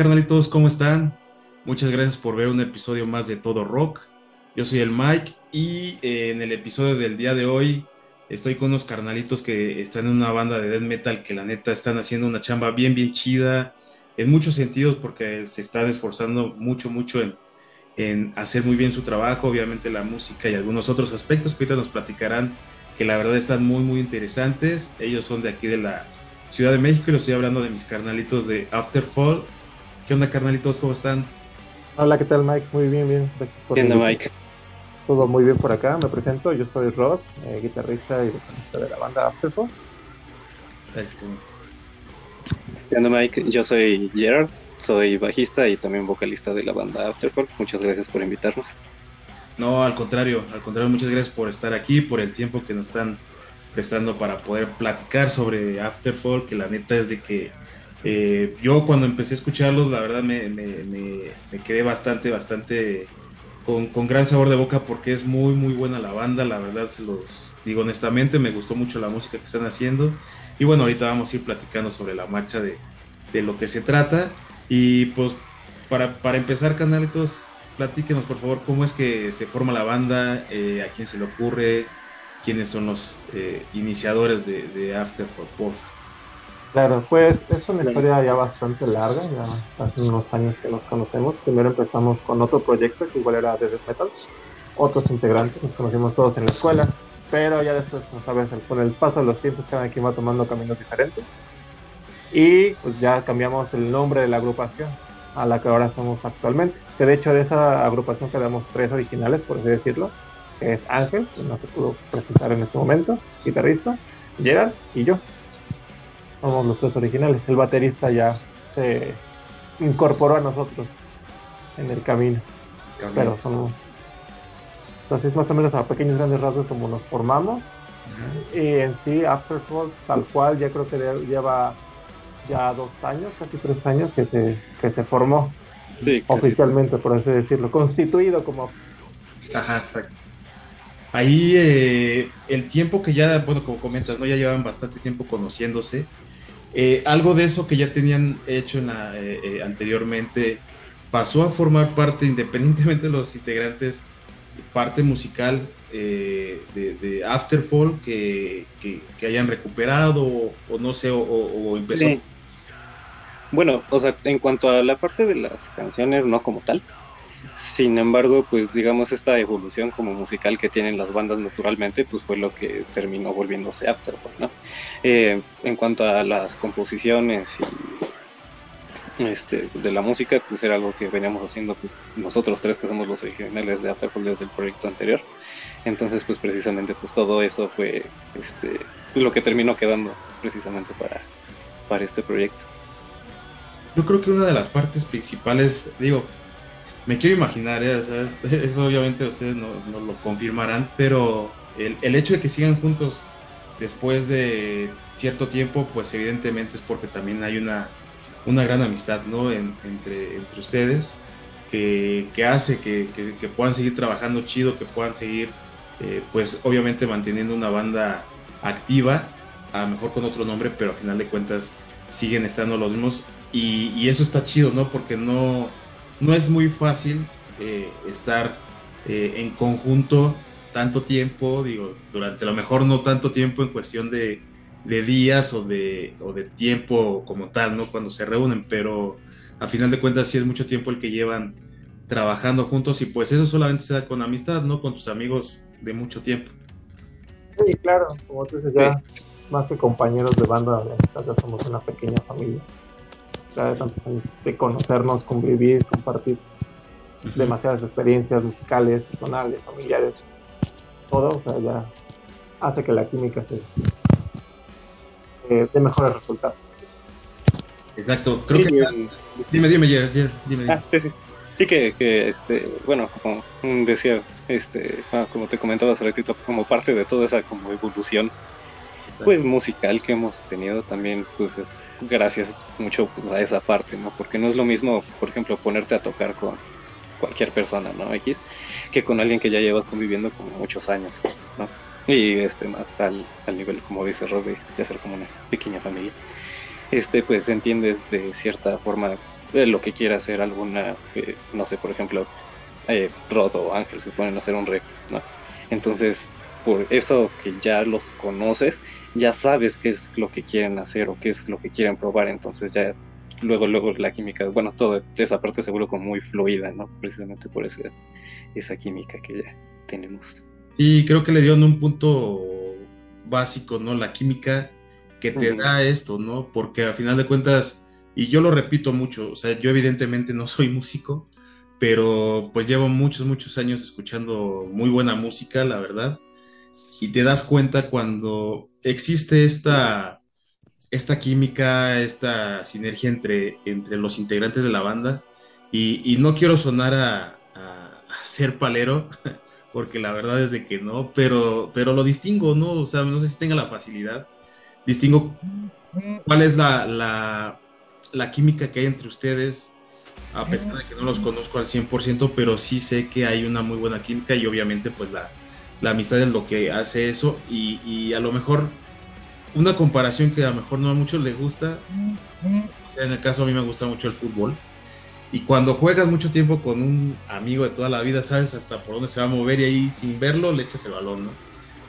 ¿Qué onda, carnalitos? ¿Cómo están? Muchas gracias por ver un episodio más de Todo Rock. Yo soy el Mike y eh, en el episodio del día de hoy estoy con unos carnalitos que están en una banda de death metal que la neta están haciendo una chamba bien, bien chida en muchos sentidos porque se están esforzando mucho, mucho en, en hacer muy bien su trabajo, obviamente la música y algunos otros aspectos que ahorita nos platicarán que la verdad están muy, muy interesantes. Ellos son de aquí de la Ciudad de México y lo estoy hablando de mis carnalitos de Afterfall. ¿Qué onda, carnalitos? ¿Cómo están? Hola, ¿qué tal, Mike? Muy bien, bien. ¿Qué onda, Mike? Todo muy bien por acá. Me presento, yo soy Rod, eh, guitarrista y vocalista de la banda Afterfall. Gracias, ¿Qué onda, Mike? Yo soy Gerard, soy bajista y también vocalista de la banda Afterfall. Muchas gracias por invitarnos. No, al contrario, al contrario, muchas gracias por estar aquí, por el tiempo que nos están prestando para poder platicar sobre Afterfall, que la neta es de que eh, yo cuando empecé a escucharlos, la verdad me, quedé bastante, bastante con, gran sabor de boca porque es muy, muy buena la banda, la verdad se los digo honestamente, me gustó mucho la música que están haciendo. Y bueno, ahorita vamos a ir platicando sobre la marcha de, de lo que se trata. Y pues para, empezar, canalitos, platíquenos por favor cómo es que se forma la banda, eh, a quién se le ocurre, quiénes son los eh, iniciadores de, de Afterfall, por Claro, pues es una historia ya bastante larga, ya hace unos años que nos conocemos. Primero empezamos con otro proyecto que igual era de Death Metal, otros integrantes, nos conocimos todos en la escuela, pero ya después, sabes, con el paso de los tiempos cada quien va tomando caminos diferentes. Y pues ya cambiamos el nombre de la agrupación a la que ahora estamos actualmente. Que de hecho de esa agrupación quedamos tres originales, por así decirlo, que es Ángel, que no se pudo presentar en este momento, guitarrista, Gerard y yo. Somos los tres originales. El baterista ya se incorporó a nosotros en el camino. Pero somos. Entonces, más o menos a pequeños grandes rasgos, como nos formamos. Y en sí, Afterfall, tal cual, ya creo que lleva ya dos años, casi tres años que se, que se formó oficialmente, por así decirlo, constituido como. Ajá, exacto. Ahí eh, el tiempo que ya, bueno, como comentas, ¿no? Ya llevan bastante tiempo conociéndose. Eh, algo de eso que ya tenían hecho en la, eh, anteriormente pasó a formar parte, independientemente de los integrantes, parte musical de, de, Afterfall que, que, hayan recuperado o, no sé, o, empezó. Bueno, o sea, en cuanto a la parte de las canciones, no como tal, sin embargo, pues digamos esta evolución como musical que tienen las bandas naturalmente, pues fue lo que terminó volviéndose Afterfall, ¿no? Eh, en cuanto a las composiciones y este, de la música, pues era algo que veníamos haciendo pues, nosotros tres que somos los originales de Afterfall desde el proyecto anterior. Entonces, pues precisamente, pues todo eso fue este, lo que terminó quedando precisamente para, para este proyecto. Yo creo que una de las partes principales, digo, me quiero imaginar, ¿eh? eso obviamente ustedes no, lo confirmarán, pero el, hecho de que sigan juntos después de cierto tiempo, pues evidentemente es porque también hay una, una gran amistad ¿no? entre, entre ustedes que, que hace que, que, puedan seguir trabajando chido, que puedan seguir, eh, pues obviamente manteniendo una banda activa, a lo mejor con otro nombre, pero al final de cuentas siguen estando los mismos y, y eso está chido, ¿no? Porque no no es muy fácil eh, estar eh, en conjunto tanto tiempo, digo, durante lo mejor no tanto tiempo en cuestión de, días o de, o de tiempo como tal, ¿no? Cuando se reúnen, pero a final de cuentas sí es mucho tiempo el que llevan trabajando juntos y pues eso solamente se da con amistad, ¿no? Con tus amigos de mucho tiempo. Sí, claro, como tú dices, ya más que compañeros de banda, ya somos una pequeña familia de tantos años de conocernos, convivir, compartir demasiadas experiencias musicales, personales, familiares, todo, o sea, ya hace que la química se eh, dé mejores resultados. Exacto, creo que... Dime, dime, dime, dime. Ah, sí, sí. Sí que, que, este, bueno, como decía, este, ah, como te comentaba hace ratito, como parte de toda esa como evolución pues musical que hemos tenido también pues es gracias mucho pues, a esa parte no porque no es lo mismo por ejemplo ponerte a tocar con cualquier persona no x que con alguien que ya llevas conviviendo como muchos años no y este más al, al nivel como dice Rob de, ser como una pequeña familia. Este pues entiendes de cierta forma eh, lo que quiera hacer alguna, eh, no sé, por ejemplo, eh, Rod o Ángel se ponen a hacer un riff, ¿no? Entonces, por eso que ya los conoces, ya sabes qué es lo que quieren hacer o qué es lo que quieren probar, entonces ya luego, luego la química, bueno, toda esa parte se vuelve como muy fluida, ¿no? Precisamente por ese, esa química que ya tenemos. Sí, creo que le dio un punto básico, ¿no? La química que te da esto, ¿no? Porque a final de cuentas, y yo lo repito mucho, o sea, yo evidentemente no soy músico, pero pues llevo muchos, muchos años escuchando muy buena música, la verdad, y te das cuenta cuando existe esta, esta química, esta sinergia entre, entre los integrantes de la banda, y, no quiero sonar a, ser palero, porque la verdad es que no, pero, pero lo distingo, ¿no? O sea, no sé si tenga la facilidad, distingo cuál es la, la, la química que hay entre ustedes, a pesar de que no los conozco al 100%, pero sí sé que hay una muy buena química y obviamente pues la, la amistad es lo que hace eso y, y, a lo mejor una comparación que a lo mejor no a muchos les gusta, o sea, en el caso a mí me gusta mucho el fútbol y cuando juegas mucho tiempo con un amigo de toda la vida, sabes hasta por dónde se va a mover y ahí sin verlo le echas el balón, ¿no?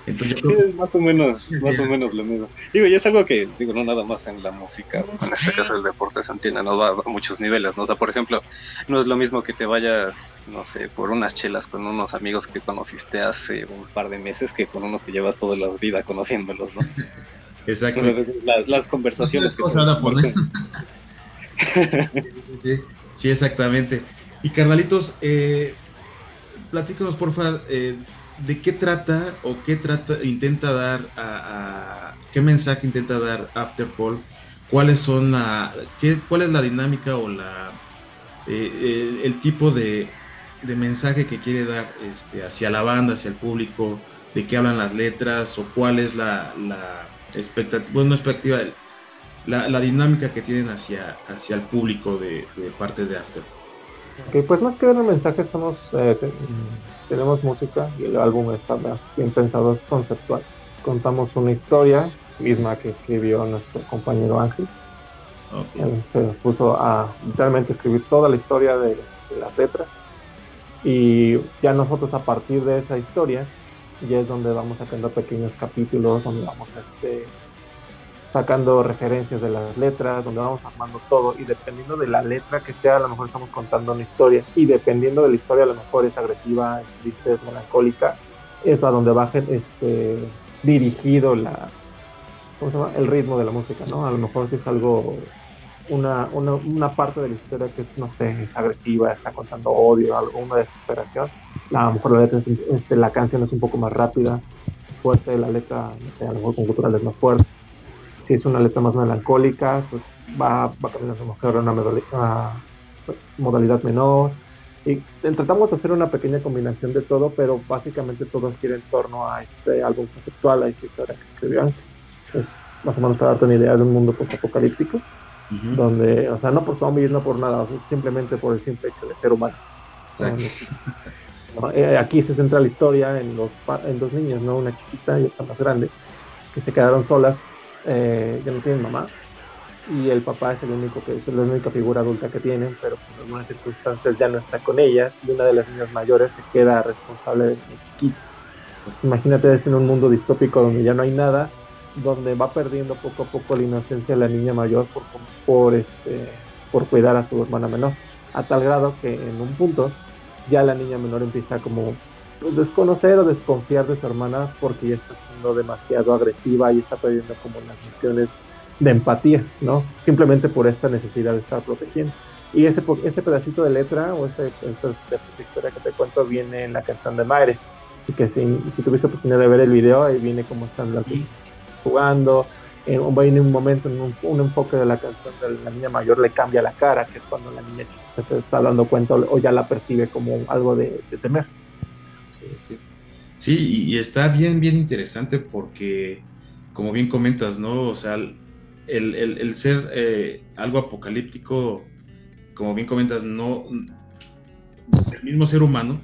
Entonces, es más o menos, más o menos lo mismo. Digo, y es algo que, digo, no nada más en la música, en este caso el deporte se entiende, no va a muchos niveles, ¿no? O sea, por ejemplo, no es lo mismo que te vayas, no sé, por unas chelas con unos amigos que conociste hace un par de meses que con unos que llevas toda la vida conociéndolos, ¿no? Exacto. las, conversaciones que... Sí, sí, exactamente. Y carnalitos, eh, platícanos, porfa, eh, de qué trata o qué trata, intenta dar a, qué mensaje intenta dar Afterfall, cuáles son la, qué, cuál es la dinámica o la eh, eh, el tipo de, de, mensaje que quiere dar este, hacia la banda, hacia el público, de qué hablan las letras o cuál es la, la expectativa, bueno, expectativa, la, la, dinámica que tienen hacia, hacia el público de, parte de Afterfall. Ok, pues más que dar un mensaje somos eh, tenemos música y el álbum está bien pensado, es conceptual. Contamos una historia misma que escribió nuestro compañero Ángel. se puso a literalmente escribir toda la historia de, las letras. Y ya nosotros a partir de esa historia, ya es donde vamos sacando pequeños capítulos, donde vamos a este, sacando referencias de las letras, donde vamos armando todo y dependiendo de la letra que sea, a lo mejor estamos contando una historia y dependiendo de la historia a lo mejor es agresiva, es triste, es melancólica, es a donde va este, dirigido la, el ritmo de la música, ¿no? A lo mejor si es algo, una, una, una, parte de la historia que es, no sé, es agresiva, está contando odio, algo, una desesperación, a lo mejor la, letra este, la canción es un poco más rápida, fuerte, la letra, no sé, a lo mejor con cultural es más fuerte si es una letra más melancólica, pues va, va a cambiar a una modalidad, menor. Y tratamos de hacer una pequeña combinación de todo, pero básicamente todo gira en torno a este álbum conceptual, a esta historia que escribió Es más o menos para darte una idea de un mundo post-apocalíptico, donde, o sea, no por zombies, no por nada, simplemente por el simple hecho de ser humanos. Eh, aquí se centra la historia en, los, en dos niñas, ¿no? Una chiquita y otra más grande, que se quedaron solas eh, ya no tienen mamá. Y el papá es el único que es la única figura adulta que tienen, pero por algunas circunstancias ya no está con ellas y una de las niñas mayores se queda responsable de chiquito. Pues imagínate esto en un mundo distópico donde ya no hay nada, donde va perdiendo poco a poco la inocencia la niña mayor por, por, este, por cuidar a su hermana menor, a tal grado que en un punto ya la niña menor empieza como pues, desconocer o desconfiar de su hermana porque ya está siendo demasiado agresiva y está perdiendo como las nociones de empatía, ¿no? Simplemente por esta necesidad de estar protegiendo. Y ese, ese pedacito de letra o ese, esa historia que te cuento viene en la canción de Maire. Y que si, si tuviste oportunidad de ver el video, ahí viene cómo están las jugando. En, viene un momento, en un, enfoque de la canción de la niña mayor le cambia la cara, que es cuando la niña se está dando cuenta o, ya la percibe como algo de temer. Sí, y, está bien, bien interesante porque, como bien comentas, ¿no? O sea, el, ser eh, algo apocalíptico, como bien comentas, no. El mismo ser humano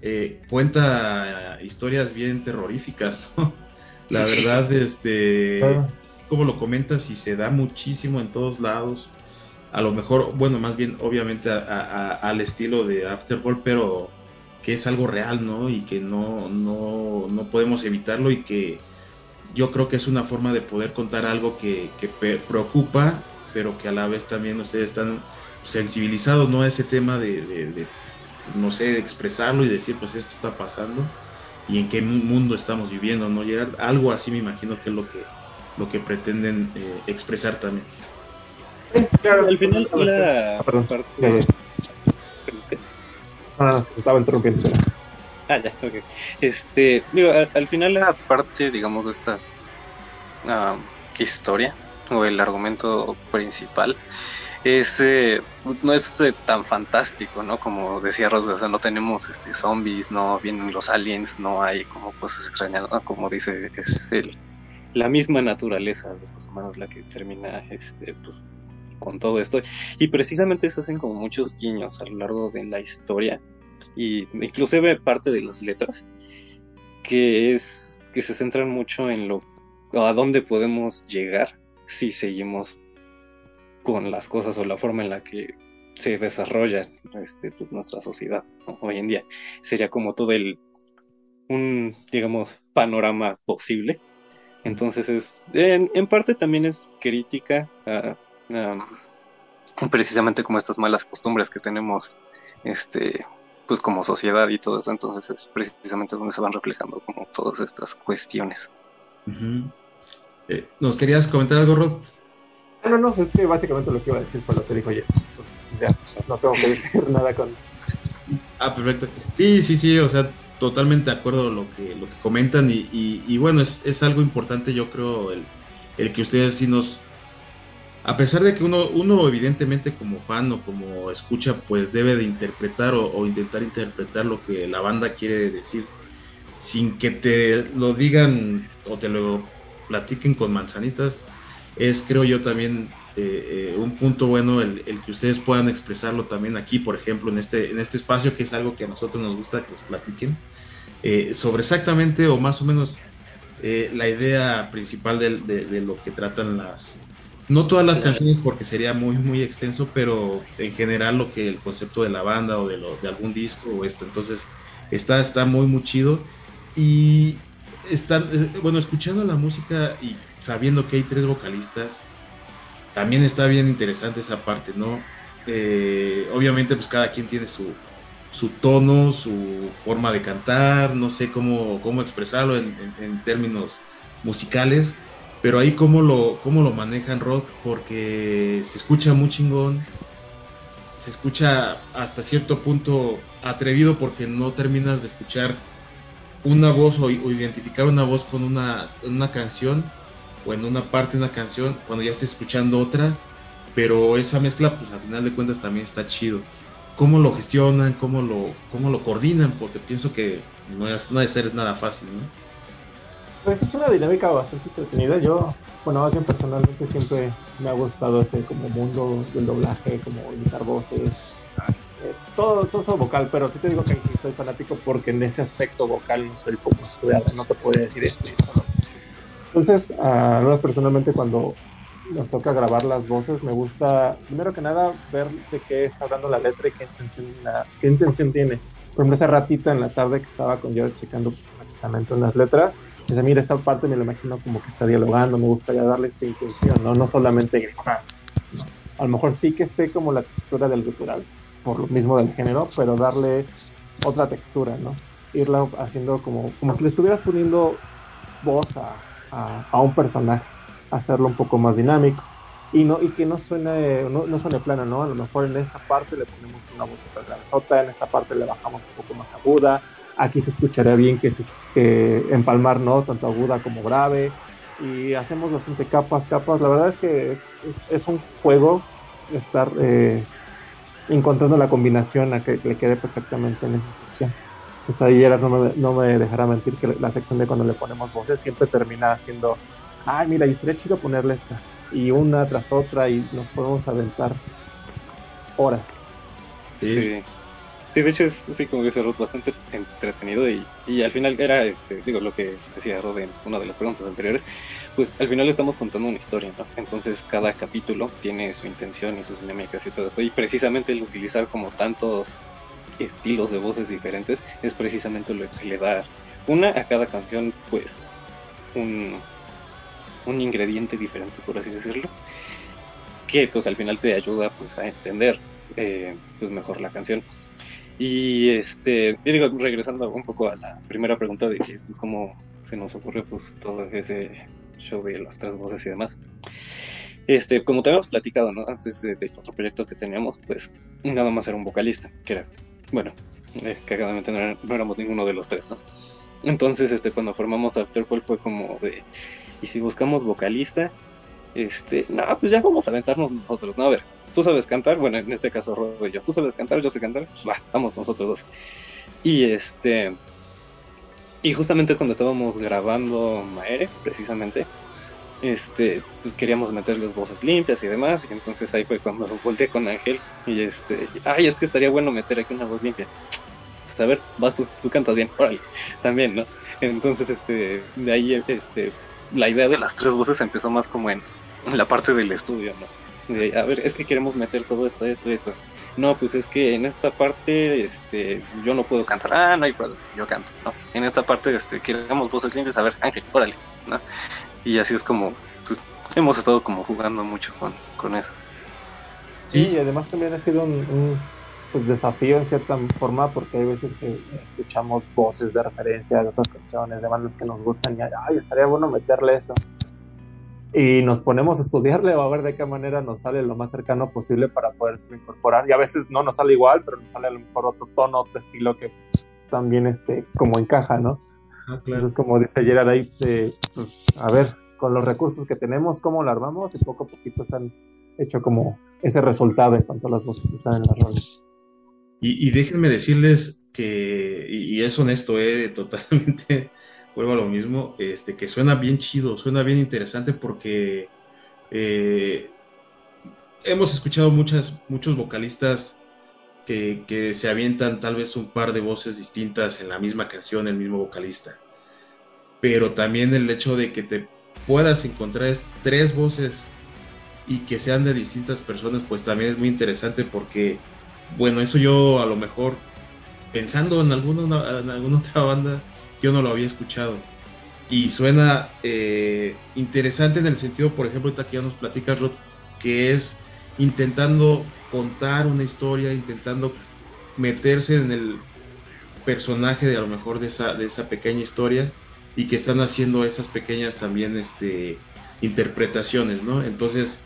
eh, cuenta historias bien terroríficas, ¿no? La verdad, este. Como lo comentas, y se da muchísimo en todos lados. a lo mejor, bueno, más bien obviamente al estilo de Afterball, pero que es algo real, ¿no? Y que no, no, no podemos evitarlo y que yo creo que es una forma de poder contar algo que, que preocupa, pero que a la vez también ustedes están sensibilizados, ¿no? A ese tema de, no sé, de expresarlo y decir, pues esto está pasando y en qué mundo estamos viviendo, ¿no? Llegar algo así me imagino que es lo que, lo que pretenden eh, expresar también. al final la... Ah, perdón. Ah, estaba interrumpiendo. Ah, ya, ok. Este, digo, al, final la parte, digamos, de esta historia o el argumento principal es eh, no es eh, tan fantástico, ¿no? Como decía Rosa, o sea, no tenemos este zombies, no vienen los aliens, no hay como cosas extrañas, como dice, es el, la misma naturaleza de los humanos la que termina este pues, con todo esto. Y precisamente se hacen como muchos guiños a lo largo de la historia. Y inclusive parte de las letras. Que es. que se centran mucho en lo. a dónde podemos llegar si seguimos con las cosas o la forma en la que se desarrolla este, pues, nuestra sociedad hoy en día. Sería como todo el un digamos panorama posible. Entonces es en, en parte también es crítica a, precisamente como estas malas costumbres que tenemos este pues como sociedad y todo eso entonces es precisamente donde se van reflejando como todas estas cuestiones. Eh, ¿nos querías comentar algo Rod? No, no, es que básicamente lo que iba a decir fue lo que dijo ayer o sea, no tengo que decir nada con ah, perfecto. Sí, sí, sí, o sea totalmente de acuerdo lo que, lo que comentan y, y, bueno, es, es, algo importante yo creo el, el que ustedes sí nos a pesar de que uno, uno evidentemente como fan o como escucha, pues debe de interpretar o, intentar interpretar lo que la banda quiere decir, sin que te lo digan o te lo platiquen con manzanitas, es creo yo también eh, eh, un punto bueno el, que ustedes puedan expresarlo también aquí, por ejemplo, en este, en este espacio, que es algo que a nosotros nos gusta que nos platiquen, eh, sobre exactamente o más o menos la idea principal de, de, lo que tratan las, no todas las canciones porque sería muy muy extenso, pero en general lo que el concepto de la banda o de, lo, de algún disco o esto, entonces está, está muy muy chido. Y están, eh, bueno, escuchando la música y sabiendo que hay tres vocalistas, también está bien interesante esa parte, ¿no? Eh, obviamente pues cada quien tiene su, su tono, su forma de cantar, no sé cómo, cómo expresarlo en, en términos musicales, pero ahí cómo lo, cómo lo manejan Rod, porque se escucha muy chingón, se escucha hasta cierto punto atrevido porque no terminas de escuchar una voz o, identificar una voz con una, una canción o en una parte de una canción cuando ya estés escuchando otra, pero esa mezcla pues al final de cuentas también está chido. ¿Cómo lo gestionan? ¿Cómo lo, cómo lo coordinan? Porque pienso que no, es, no debe ser nada fácil, ¿no? Pues es una dinámica bastante entretenida. Yo, bueno, más personalmente siempre me ha gustado este como mundo del doblaje, como imitar voces, eh, todo, todo vocal, pero sí te digo que soy fanático porque en ese aspecto vocal no soy como estudiado, no te puedo decir esto. Entonces, a uh, personalmente cuando nos toca grabar las voces, me gusta, primero que nada, ver de qué está hablando la letra y qué intención, qué intención tiene. Por ejemplo, ese ratito en la tarde que estaba con yo checando precisamente unas letras, Dice, mira, esta parte me lo imagino como que está dialogando, me gustaría darle esta intención, ¿no? No solamente gritar. A lo mejor sí que esté como la textura del gutural, por lo mismo del género, pero darle otra textura, ¿no? Irla haciendo como, como si le estuvieras poniendo voz a, a, un personaje, hacerlo un poco más dinámico y no y que no suene no, no suene plano no a lo mejor en esta parte le ponemos una voz sota en esta parte le bajamos un poco más aguda Aquí se escucharía bien que, se, empalmar, ¿no? Tanto aguda como grave. Y hacemos bastante capas, capas. La verdad es que es, un juego estar eh, encontrando la combinación a que le quede perfectamente en esa sección. Pues ahí no me, no me dejará mentir que la sección de cuando le ponemos voces siempre termina haciendo, ay, mira, y estaría chido ponerle esta. Y una tras otra y nos podemos aventar horas. Sí. Sí, de hecho es así como dice Rod, bastante entretenido y, y, al final era, este, digo, lo que decía Rod en una de las preguntas anteriores, pues al final estamos contando una historia, ¿no? Entonces cada capítulo tiene su intención y sus dinámicas y todo esto y precisamente el utilizar como tantos estilos de voces diferentes es precisamente lo que le da una a cada canción, pues, un, un ingrediente diferente, por así decirlo, que pues al final te ayuda pues a entender eh, pues mejor la canción. Y este, y digo, regresando un poco a la primera pregunta de que pues, cómo se nos ocurrió pues todo ese show de las tres voces y demás. Este, como te habíamos platicado, ¿no? Antes del otro proyecto que teníamos, pues nada más era un vocalista, que era, bueno, eh, cagadamente no, no, éramos ninguno de los tres, ¿no? Entonces, este, cuando formamos Afterfall fue como de, y si buscamos vocalista, este, no, pues ya vamos a aventarnos nosotros, ¿no? A ver, tú sabes cantar, bueno, en este caso Robo y yo, tú sabes cantar, yo sé cantar, pues va, vamos nosotros dos. Y este, y justamente cuando estábamos grabando Maere, precisamente, este, pues queríamos meterles voces limpias y demás, y entonces ahí fue cuando volteé con Ángel y este, ay, es que estaría bueno meter aquí una voz limpia. Pues a ver, vas tú, tú cantas bien, órale, también, ¿no? Entonces, este, de ahí, este, la idea de las tres voces empezó más como en la parte del estudio, ¿no? A ver, es que queremos meter todo esto, esto, esto. No, pues es que en esta parte, este, yo no puedo cantar. Ah, no hay problema, yo canto, ¿no? En esta parte, este, queremos voces limpias. A ver, Ángel, órale, ¿no? Y así es como, pues, hemos estado como jugando mucho con, con eso. Sí, y además también ha sido un, un pues, desafío en cierta forma, porque hay veces que escuchamos voces de referencia de otras canciones, de bandas que nos gustan, y ay, estaría bueno meterle eso y nos ponemos a estudiarle o a ver de qué manera nos sale lo más cercano posible para poder incorporar. Y a veces no nos sale igual, pero nos sale a lo mejor otro tono, otro estilo que también este, como encaja, ¿no? Ah, claro. Entonces, como dice Gerard ahí, pues, a ver, con los recursos que tenemos, cómo lo armamos y poco a poquito se han hecho como ese resultado en cuanto a las voces que están en las roles. Y, y, déjenme decirles que, y, y es honesto, eh, totalmente vuelvo a lo mismo, este, que suena bien chido, suena bien interesante porque eh, hemos escuchado muchas, muchos vocalistas que, que, se avientan tal vez un par de voces distintas en la misma canción, el mismo vocalista. Pero también el hecho de que te puedas encontrar tres voces y que sean de distintas personas, pues también es muy interesante porque, bueno, eso yo a lo mejor pensando en alguna, en alguna otra banda, yo no lo había escuchado. Y suena eh, interesante en el sentido, por ejemplo, ahorita que ya nos platicas, Rod, que es intentando contar una historia, intentando meterse en el personaje de a lo mejor de esa, de esa pequeña historia y que están haciendo esas pequeñas también este, interpretaciones, ¿no? Entonces,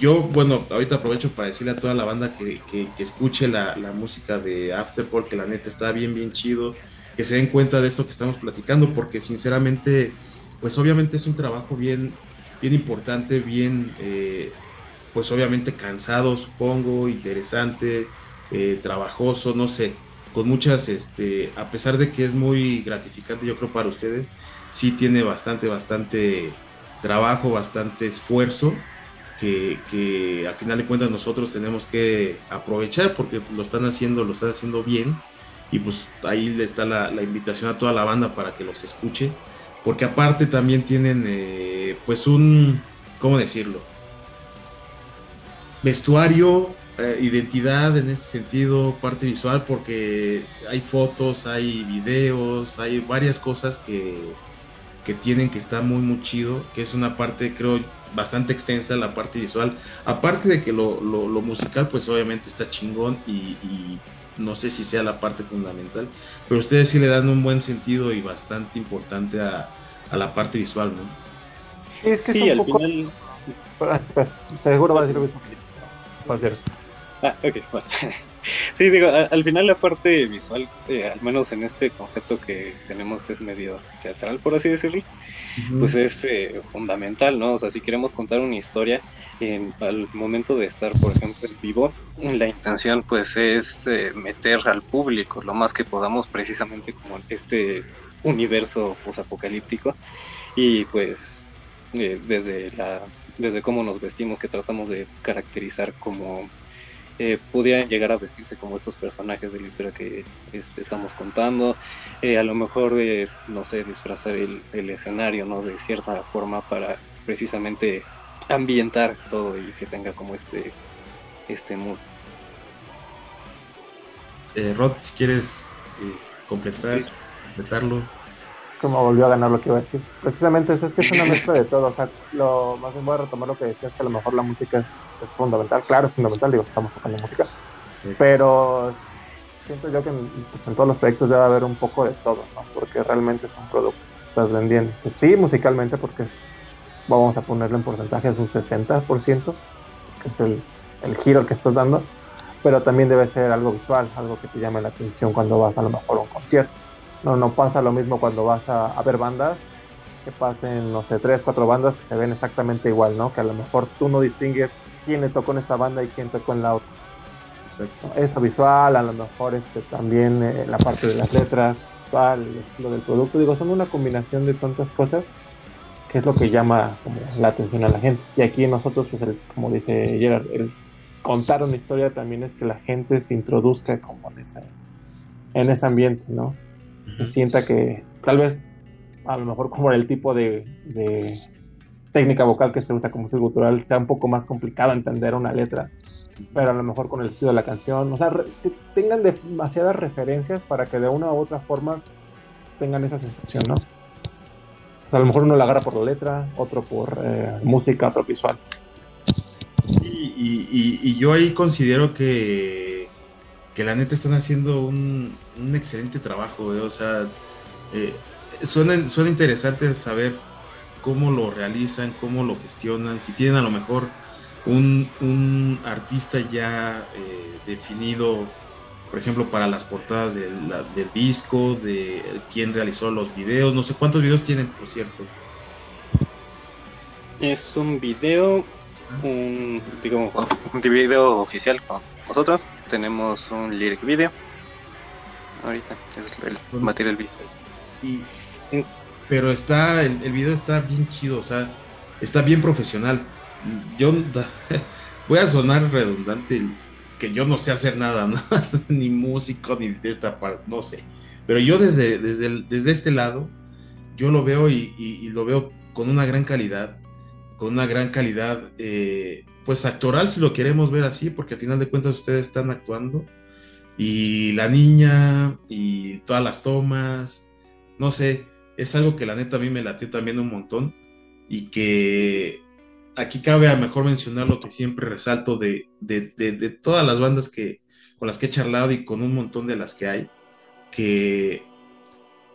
yo, bueno, ahorita aprovecho para decirle a toda la banda que, que, escuche la, la, música de Afterpol, que la neta está bien, bien chido que se den cuenta de esto que estamos platicando, porque sinceramente, pues obviamente es un trabajo bien, bien importante, bien, eh, pues obviamente cansado, supongo, interesante, eh, trabajoso, no sé, con muchas, este, a pesar de que es muy gratificante, yo creo para ustedes, sí tiene bastante, bastante trabajo, bastante esfuerzo. Que, que al final de cuentas nosotros tenemos que aprovechar porque lo están haciendo, lo están haciendo bien y pues ahí está la, invitación a toda la banda para que los escuche, porque aparte también tienen eh, pues un, ¿cómo decirlo? Vestuario, eh, identidad en ese sentido, parte visual, porque hay fotos, hay videos, hay varias cosas que, que tienen que estar muy muy chido, que es una parte creo bastante extensa la parte visual, aparte de que lo, lo, lo musical pues obviamente está chingón y, y no sé si sea la parte fundamental, pero ustedes sí le dan un buen sentido y bastante importante a, a la parte visual, ¿no? sí, al final... Seguro va a decir lo mismo. Ah, ok, bueno. Sí, digo, al final la parte visual, eh, al menos en este concepto que tenemos que es medio teatral, por así decirlo, pues es eh, fundamental, ¿no? O sea, si queremos contar una historia, al momento de estar, por ejemplo, en vivo, la intención pues es eh, meter al público lo más que podamos precisamente como este universo posapocalíptico y pues desde la desde cómo nos vestimos que tratamos de caracterizar como eh, pudieran llegar a vestirse como estos personajes de la historia que este, estamos contando, eh, a lo mejor, de no sé, disfrazar el, el, escenario, ¿no? De cierta forma para precisamente ambientar todo y que tenga como este, este mood. Eh, Rod, si quieres completar, completarlo como volvió a ganar lo que iba a decir. Precisamente eso es que es una mezcla de todo. O sea, lo, más bien voy a retomar lo que decías, que a lo mejor la música es, fundamental. Claro, es fundamental, digo, estamos tocando música. Pero siento yo que pues, en, todos los proyectos debe haber un poco de todo, ¿no? Porque realmente es un producto que estás vendiendo. Sí, musicalmente, porque vamos a ponerlo en porcentaje, es un 60%, que es el, el giro que estás dando. Pero también debe ser algo visual, algo que te llame la atención cuando vas a lo mejor a un concierto no, no pasa lo mismo cuando vas a, ver bandas, que pasen, no sé, tres, cuatro bandas que se ven exactamente igual, ¿no? Que a lo mejor tú no distingues quién le tocó en esta banda y quién tocó en la otra. Exacto. Eso visual, a lo mejor este, también eh, la parte de las letras, el estilo del producto, digo, son una combinación de tantas cosas que es lo que llama como la atención a la gente. Y aquí nosotros, pues, el, como dice Gerard, el contar una historia también es que la gente se introduzca como en ese, en ese ambiente, ¿no? Se sienta que tal vez a lo mejor como el tipo de, técnica vocal que se usa como música cultural sea un poco más complicado entender una letra, pero a lo mejor con el estilo de la canción, o sea, que tengan demasiadas referencias para que de una u otra forma tengan esa sensación, ¿no? O sea, a lo mejor uno la agarra por la letra, otro por eh, música, otro visual. y, yo ahí considero que que la neta están haciendo un, excelente trabajo, eh, o sea, eh, suena, suena, interesante saber cómo lo realizan, cómo lo gestionan, si tienen a lo mejor un, artista ya eh, definido, por ejemplo, para las portadas del, disco, de quién realizó los videos, no sé cuántos videos tienen, por cierto. Es un video, un, digamos, un video oficial con nosotros tenemos un lyric video. Ahorita es el material visual. Y, pero está, el, video está bien chido, o sea, está bien profesional. Yo voy a sonar redundante, que yo no sé hacer nada, ni músico, ni de esta parte, no sé. Pero yo desde, desde, desde este lado, yo lo veo y, lo veo con una gran calidad, con una gran calidad eh, pues actoral si lo queremos ver así, porque al final de cuentas ustedes están actuando y la niña y todas las tomas, no sé, es algo que la neta a mí me latió también un montón y que aquí cabe a mejor mencionar lo que siempre resalto de, de, todas las bandas que, con las que he charlado y con un montón de las que hay, que,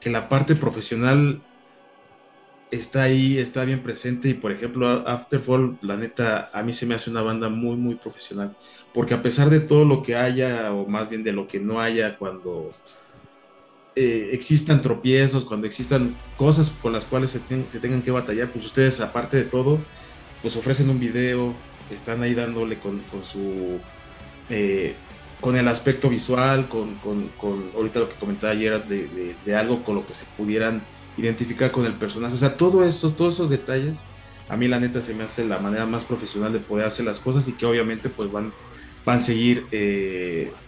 que la parte profesional está ahí, está bien presente y por ejemplo Afterfall, la neta, a mí se me hace una banda muy, muy profesional, porque a pesar de todo lo que haya, o más bien de lo que no haya cuando eh, existan tropiezos, cuando existan cosas con las cuales se, tengan que batallar, pues ustedes aparte de todo, pues ofrecen un video, están ahí dándole con, su... Eh, con el aspecto visual, con, con, ahorita lo que comentaba ayer de, de algo con lo que se pudieran identificar con el personaje. O sea, todo eso, todos esos detalles, a mí la neta se me hace la manera más profesional de poder hacer las cosas y que obviamente pues van, van a seguir eh,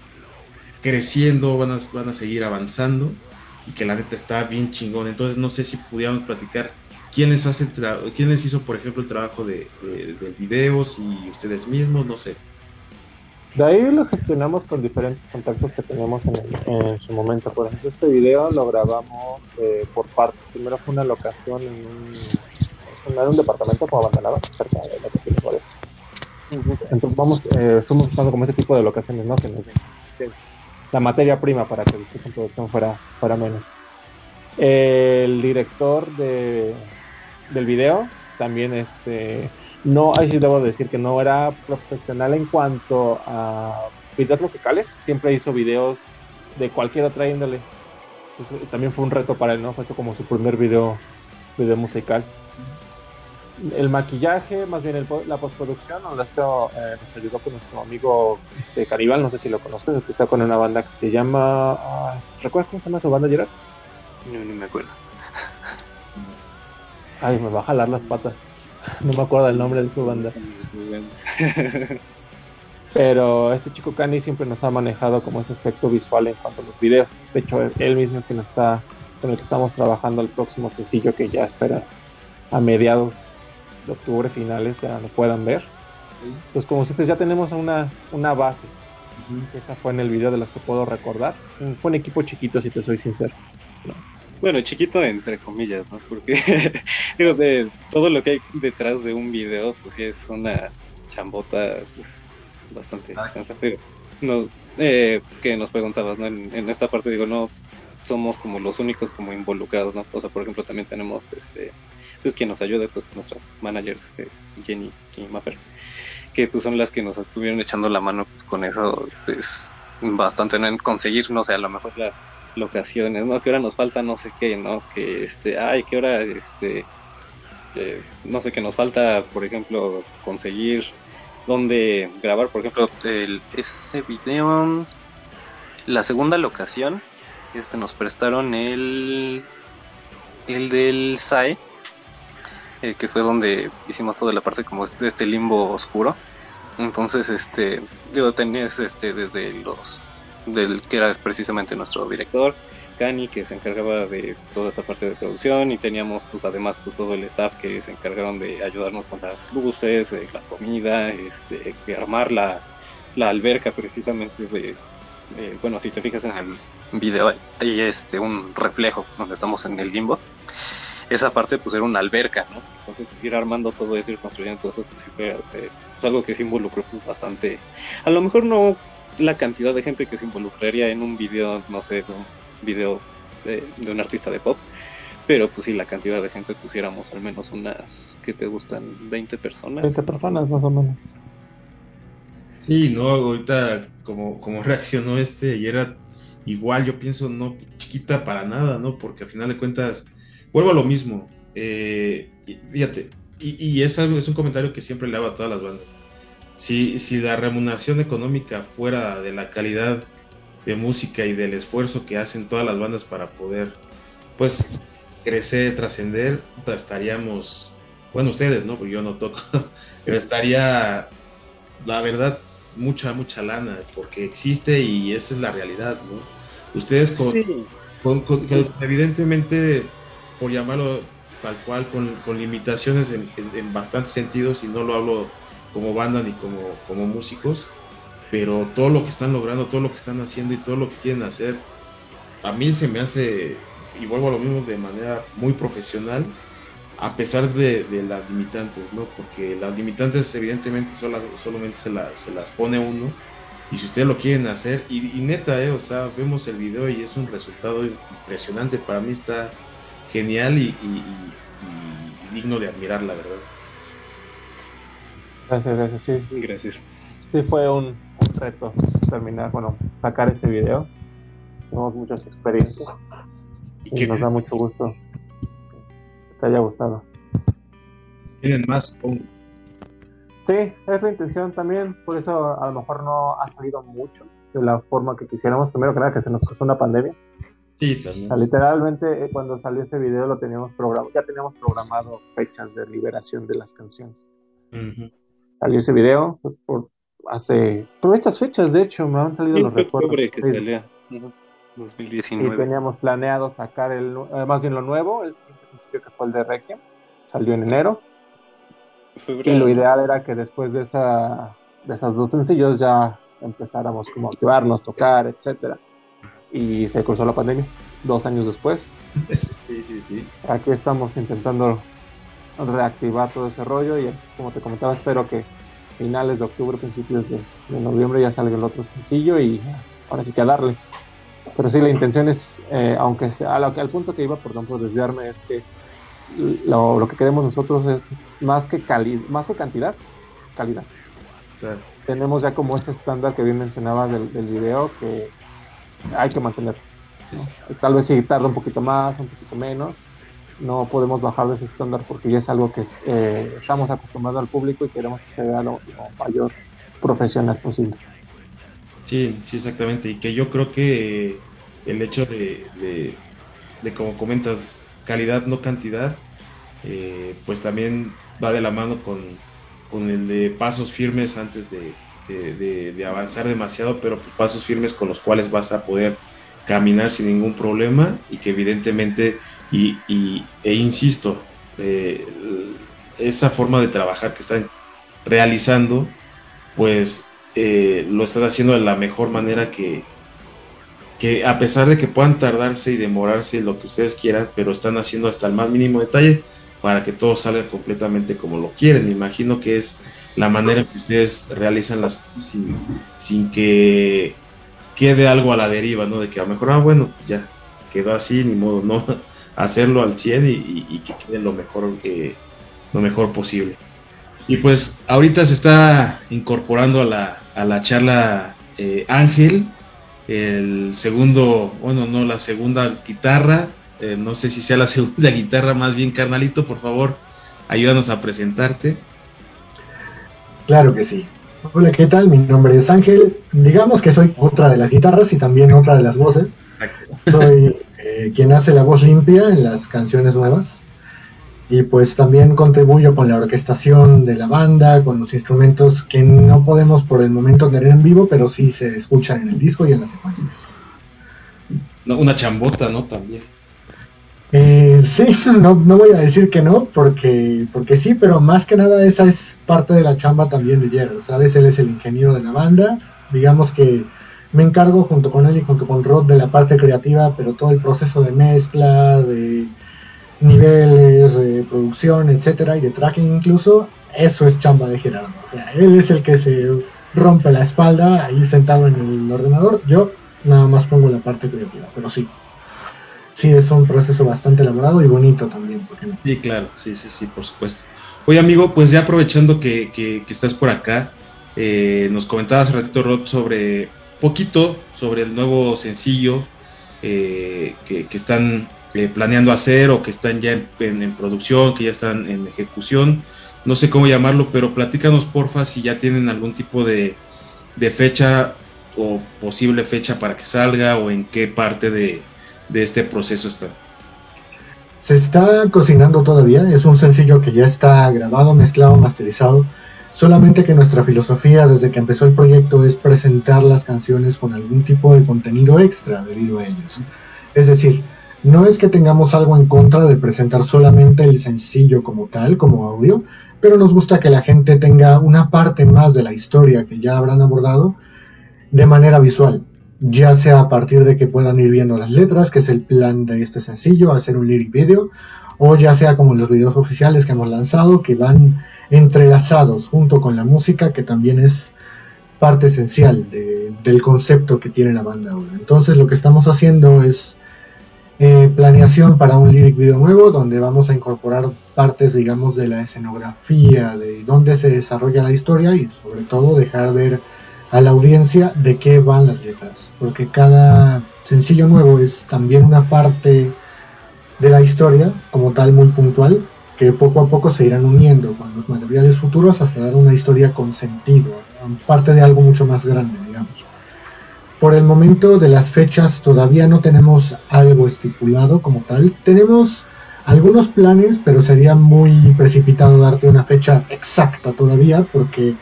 creciendo, van a, van a seguir avanzando y que la neta está bien chingón. Entonces no sé si pudiéramos platicar quién les, hace quién hizo, por ejemplo, el trabajo de, de, de videos y ustedes mismos, no sé. De ahí lo gestionamos con diferentes contactos que teníamos en, su momento. Por ejemplo, este video lo grabamos eh, por partes. Primero fue una locación en un, en un departamento como abandonado, cerca de la que eso. Entonces vamos, eh, fuimos buscando como ese tipo de locaciones, ¿no? Que nos den la materia prima para que la producción fuera, fuera menos. El director de, del video también este no, ahí sí debo decir que no era profesional en cuanto a videos musicales, siempre hizo videos de cualquier otra índole. también fue un reto para él, ¿no? Fue como su primer video, video musical. El maquillaje, más bien la postproducción, nos, eh, nos ayudó con nuestro amigo este, Caribal, no sé si lo conoces, que está con una banda que se llama... Ah, ¿Recuerdas cómo se llama su banda, Gerard? No, ni me acuerdo. Ay, me va a jalar las patas. No me acuerdo el nombre de su banda. Pero este chico Cani siempre nos ha manejado como ese aspecto visual en cuanto a los videos. De hecho, él mismo es que nos está, con el que estamos trabajando el próximo sencillo que ya espera a mediados de octubre finales, ya lo puedan ver. Pues como ustedes ya tenemos una, una base. Esa fue en el video de las que puedo recordar. Fue un equipo chiquito, si te soy sincero. Bueno, chiquito entre comillas, ¿no? Porque digo, de todo lo que hay detrás de un video, pues sí es una chambota pues, bastante extensa, pero no, eh, que nos preguntabas, ¿no? En, esta parte digo, no somos como los únicos como involucrados, ¿no? O sea, por ejemplo, también tenemos este pues quien nos ayude, pues nuestras managers, eh, Jenny y Maffer, que pues son las que nos estuvieron echando la mano pues con eso, pues bastante en conseguir, no sé, a lo mejor las locaciones, ¿no? Que ahora nos falta no sé qué, ¿no? Que este, ay, que ahora este no sé, que nos falta, por ejemplo, conseguir dónde grabar, por ejemplo, el, ese video, la segunda locación, este nos prestaron el, el del SAE, eh, que fue donde hicimos toda la parte como de este limbo oscuro. Entonces, este, digo, tenés este, desde los, del que era precisamente nuestro director, Cani, que se encargaba de toda esta parte de producción y teníamos pues además pues todo el staff que se encargaron de ayudarnos con las luces, eh, la comida, este, de armar la, alberca precisamente de, bueno, si te fijas en el video hay este un reflejo donde estamos en el limbo. Esa parte pues era una alberca, ¿no? Entonces ir armando todo eso, ir construyendo todo eso, pues, fue eh, pues, algo que se involucró pues bastante. A lo mejor no la cantidad de gente que se involucraría en un video, no sé, video de, un artista de pop. Pero pues si la cantidad de gente pusiéramos al menos unas, que te gustan? ¿20 personas? 20 personas más o menos. Sí, no, ahorita como, como reaccionó este y era igual, yo pienso no chiquita para nada, ¿no? Porque al final de cuentas, vuelvo a lo mismo. Eh, fíjate, y, y es, algo, es un comentario que siempre le hago a todas las bandas. Si, si la remuneración económica fuera de la calidad de música y del esfuerzo que hacen todas las bandas para poder, pues, crecer, trascender, estaríamos, bueno, ustedes, ¿no? Porque yo no toco, pero estaría, la verdad, mucha, mucha lana, porque existe y esa es la realidad, ¿no? Ustedes con, evidentemente, por llamarlo tal cual, con, limitaciones en, en, bastantes sentidos, y no lo hablo como banda ni como, como músicos, pero todo lo que están logrando, todo lo que están haciendo y todo lo que quieren hacer, a mí se me hace, y vuelvo a lo mismo, de manera muy profesional, a pesar de, las limitantes, ¿no? Porque las limitantes evidentemente solamente se, se, las pone uno, y si ustedes lo quieren hacer, y, neta, ¿eh? O sea, vemos el video y es un resultado impresionante, para mí está genial y, digno de admirar, la verdad. Gracias, gracias, sí. Gracias. Sí, fue un, reto terminar, bueno, sacar ese video. Tenemos muchas experiencias y, nos da mucho gusto que te haya gustado. ¿Tienen más? Sí, es la intención también, por eso a lo mejor no ha salido mucho de la forma que quisiéramos. Primero que nada, que se nos costó una pandemia. Sí, también. literalmente, eh, cuando salió ese video, lo teníamos programado, ya teníamos programado fechas de liberación de las canciones. Salió ese video por hace, por estas fechas, de hecho, me han salido los recuerdos. Que 2019. Y teníamos planeado sacar el, eh, más bien lo nuevo, el siguiente sencillo que fue el de Requiem, salió en enero. Y lo ideal era que después de, esa, de esas dos sencillos ya empezáramos como a activarnos, tocar, etcétera. Y se cruzó la pandemia, dos años después. Sí, sí, sí. Aquí estamos intentando reactivar todo ese rollo y como te comentaba, espero que finales de octubre, principios de, noviembre ya salga el otro sencillo y ahora sí que a darle. Pero sí, la intención es, eh, aunque sea, al punto que iba, perdón por desviarme, es que lo, que queremos nosotros es más que, cali más que cantidad, calidad. Tenemos ya como ese estándar que bien mencionaba del, del video que hay que mantener. Tal vez si tarda un poquito más, un poquito menos, no podemos bajar de ese estándar porque ya es algo que eh, estamos acostumbrados al público y queremos que sea lo, mayor profesional posible. Sí, sí, exactamente. Y que yo creo que el hecho de, de, como comentas, calidad, no cantidad, eh, pues también va de la mano con, con, el de pasos firmes antes de, de, avanzar demasiado, pero pues, pasos firmes con los cuales vas a poder caminar sin ningún problema y que evidentemente, y, e insisto, eh, esa forma de trabajar que están realizando, pues eh, lo están haciendo de la mejor manera que, que a pesar de que puedan tardarse y demorarse lo que ustedes quieran, pero están haciendo hasta el más mínimo detalle para que todo salga completamente como lo quieren. Me imagino que es la manera que ustedes realizan las cosas sin, que quede algo a la deriva, ¿no? De que a lo mejor, ah, bueno, ya quedó así, ni modo, ¿no? Hacerlo al 100 y, que quede lo mejor, eh, lo mejor posible. Y pues ahorita se está incorporando a la, a la charla eh, Ángel, el segundo, bueno, no, la segunda guitarra, eh, no sé si sea la segunda guitarra, más bien carnalito, por favor, ayúdanos a presentarte. Claro que sí. Hola, ¿qué tal? Mi nombre es Ángel. Digamos que soy otra de las guitarras y también otra de las voces. Soy eh, quien hace la voz limpia en las canciones nuevas. Y pues también contribuyo con la orquestación de la banda, con los instrumentos que no podemos por el momento tener en vivo, pero sí se escuchan en el disco y en las secuencias. una chambota, ¿no? También. Eh, sí, no, no, voy a decir que no, porque, porque sí, pero más que nada esa es parte de la chamba también de Jerry, ¿sabes? Él es el ingeniero de la banda, digamos que me encargo junto con él y junto con Rod de la parte creativa, pero todo el proceso de mezcla, de niveles, de producción, etcétera, y de tracking incluso, eso es chamba de Gerardo. O sea, él es el que se rompe la espalda ahí sentado en el ordenador, yo nada más pongo la parte creativa, pero sí, sí es un proceso bastante elaborado y bonito también. Sí, claro, sí, sí, sí, por supuesto. Oye, amigo, pues ya aprovechando que, que, estás por acá, eh, nos comentabas hace ratito, Rod, sobre poquito sobre el nuevo sencillo eh, que, están eh, planeando hacer o que están ya en, producción, que ya están en ejecución. No sé cómo llamarlo, pero platícanos, porfa, si ya tienen algún tipo de, fecha o posible fecha para que salga o en qué parte de, de este proceso está? Se está cocinando todavía, es un sencillo que ya está grabado, mezclado, masterizado. Solamente que nuestra filosofía desde que empezó el proyecto es presentar las canciones con algún tipo de contenido extra debido a ellos. Es decir, no es que tengamos algo en contra de presentar solamente el sencillo como tal, como audio, pero nos gusta que la gente tenga una parte más de la historia que ya habrán abordado de manera visual ya sea a partir de que puedan ir viendo las letras, que es el plan de este sencillo, hacer un lyric video, o ya sea como los videos oficiales que hemos lanzado, que van entrelazados junto con la música, que también es parte esencial del concepto que tiene la banda ahora. Entonces lo que estamos haciendo es eh, planeación para un lyric video nuevo, donde vamos a incorporar partes, digamos, de la escenografía, de dónde se desarrolla la historia y sobre todo dejar ver a la audiencia de qué van las letras, porque cada sencillo nuevo es también una parte de la historia como tal muy puntual, que poco a poco se irán uniendo con los materiales futuros hasta dar una historia con sentido, parte de algo mucho más grande, digamos. Por el momento de las fechas todavía no tenemos algo estipulado como tal. Tenemos algunos planes, pero sería muy precipitado darte una fecha exacta todavía porque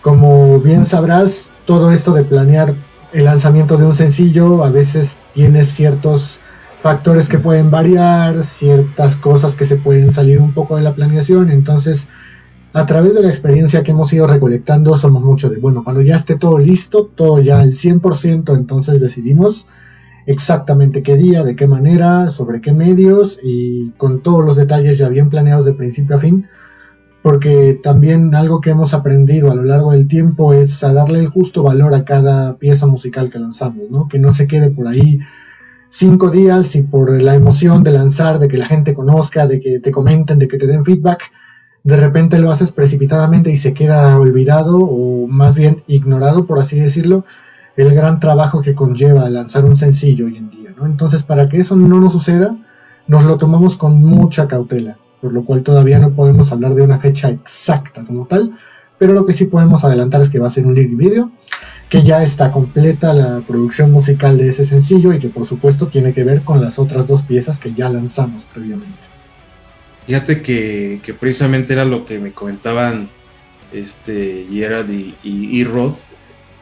como bien sabrás, todo esto de planear el lanzamiento de un sencillo a veces tiene ciertos factores que pueden variar, ciertas cosas que se pueden salir un poco de la planeación, entonces a través de la experiencia que hemos ido recolectando somos mucho de, bueno, cuando ya esté todo listo, todo ya al 100%, entonces decidimos exactamente qué día, de qué manera, sobre qué medios y con todos los detalles ya bien planeados de principio a fin porque también algo que hemos aprendido a lo largo del tiempo es a darle el justo valor a cada pieza musical que lanzamos, ¿no? Que no se quede por ahí cinco días y por la emoción de lanzar, de que la gente conozca, de que te comenten, de que te den feedback, de repente lo haces precipitadamente y se queda olvidado o más bien ignorado, por así decirlo, el gran trabajo que conlleva lanzar un sencillo hoy en día. Entonces, para que eso no nos suceda, nos lo tomamos con mucha cautela por lo cual todavía no podemos hablar de una fecha exacta como tal, pero lo que sí podemos adelantar es que va a ser un lyric video, que ya está completa la producción musical de ese sencillo y que por supuesto tiene que ver con las otras dos piezas que ya lanzamos previamente. Fíjate que, precisamente era lo que me comentaban este, Gerard y, Rod,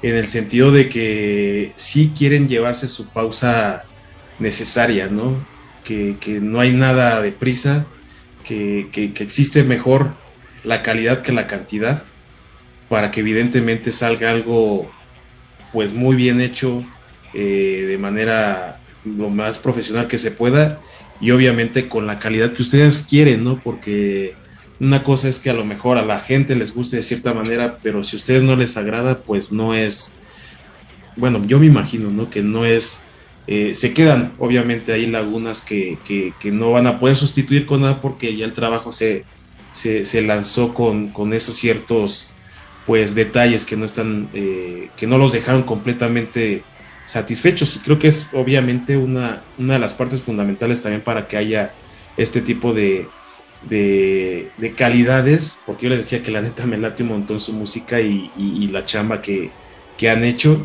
en el sentido de que sí quieren llevarse su pausa necesaria, ¿no? Que, no hay nada de prisa, que, existe mejor la calidad que la cantidad, para que evidentemente salga algo pues muy bien hecho, eh, de manera lo más profesional que se pueda y obviamente con la calidad que ustedes quieren, ¿no? Porque una cosa es que a lo mejor a la gente les guste de cierta manera, pero si a ustedes no les agrada, pues no es, bueno, yo me imagino, ¿no? Que no es, eh, se quedan obviamente ahí lagunas que, que, no van a poder sustituir con nada porque ya el trabajo se, se, lanzó con, con, esos ciertos, pues, detalles que no están, eh, que no los dejaron completamente satisfechos. Creo que es obviamente una, una de las partes fundamentales también para que haya este tipo de, de, calidades, porque yo les decía que la neta me late un montón su música y, la chamba que, han hecho.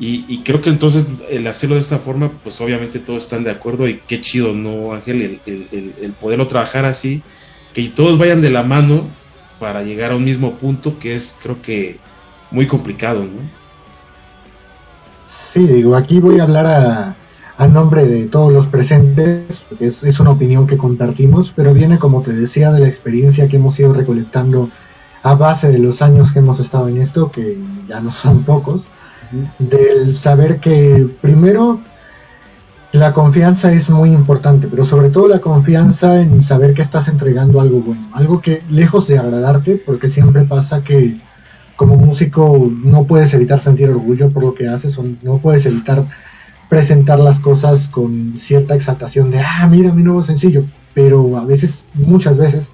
Y, creo que entonces el hacerlo de esta forma, pues obviamente todos están de acuerdo y qué chido, ¿no, Ángel? El, el, poderlo trabajar así, que todos vayan de la mano para llegar a un mismo punto que es creo que muy complicado, ¿no? Sí, digo, aquí voy a hablar a, nombre de todos los presentes, es, una opinión que compartimos, pero viene, como te decía, de la experiencia que hemos ido recolectando a base de los años que hemos estado en esto, que ya no son pocos, del saber que primero la confianza es muy importante, pero sobre todo la confianza en saber que estás entregando algo bueno, algo que lejos de agradarte, porque siempre pasa que como músico no puedes evitar sentir orgullo por lo que haces, o no puedes evitar presentar las cosas con cierta exaltación de, ah, mira mi nuevo sencillo, pero a veces, muchas veces,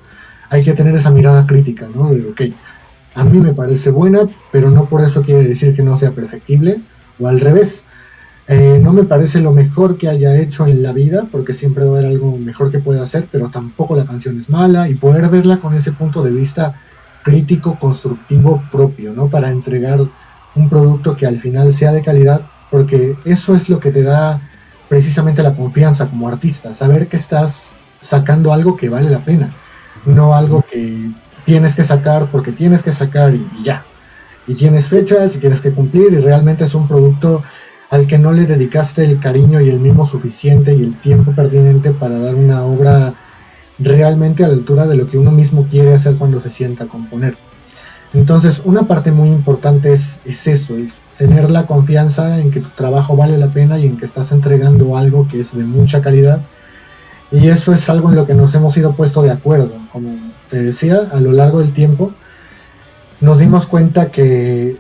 hay que tener esa mirada crítica, ¿no? De, ok, a mí me parece buena, pero no por eso quiere decir que no sea perfectible, o al revés. Eh, no me parece lo mejor que haya hecho en la vida, porque siempre va a haber algo mejor que pueda hacer, pero tampoco la canción es mala, y poder verla con ese punto de vista crítico constructivo propio, ¿no? Para entregar un producto que al final sea de calidad, porque eso es lo que te da precisamente la confianza como artista, saber que estás sacando algo que vale la pena, no algo que tienes que sacar porque tienes que sacar y, ya. Y tienes fechas y tienes que cumplir y realmente es un producto al que no le dedicaste el cariño y el mimo suficiente y el tiempo pertinente para dar una obra realmente a la altura de lo que uno mismo quiere hacer cuando se sienta a componer. Entonces, una parte muy importante es, eso, tener la confianza en que tu trabajo vale la pena y en que estás entregando algo que es de mucha calidad. Y eso es algo en lo que nos hemos ido puesto de acuerdo. Como te decía, a lo largo del tiempo nos dimos cuenta que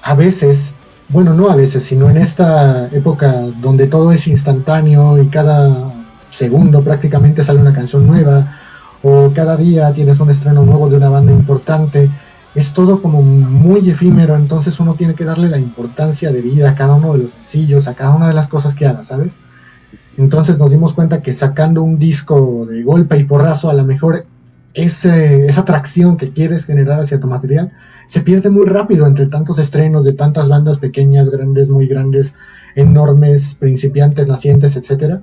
a veces, bueno, no a veces, sino en esta época donde todo es instantáneo y cada segundo prácticamente sale una canción nueva o cada día tienes un estreno nuevo de una banda importante. Es todo como muy efímero, entonces uno tiene que darle la importancia de vida a cada uno de los sencillos, a cada una de las cosas que haga, ¿sabes? Entonces nos dimos cuenta que sacando un disco de golpe y porrazo, a lo mejor ese, esa atracción que quieres generar hacia tu material se pierde muy rápido entre tantos estrenos de tantas bandas pequeñas, grandes, muy grandes, enormes, principiantes, nacientes, etcétera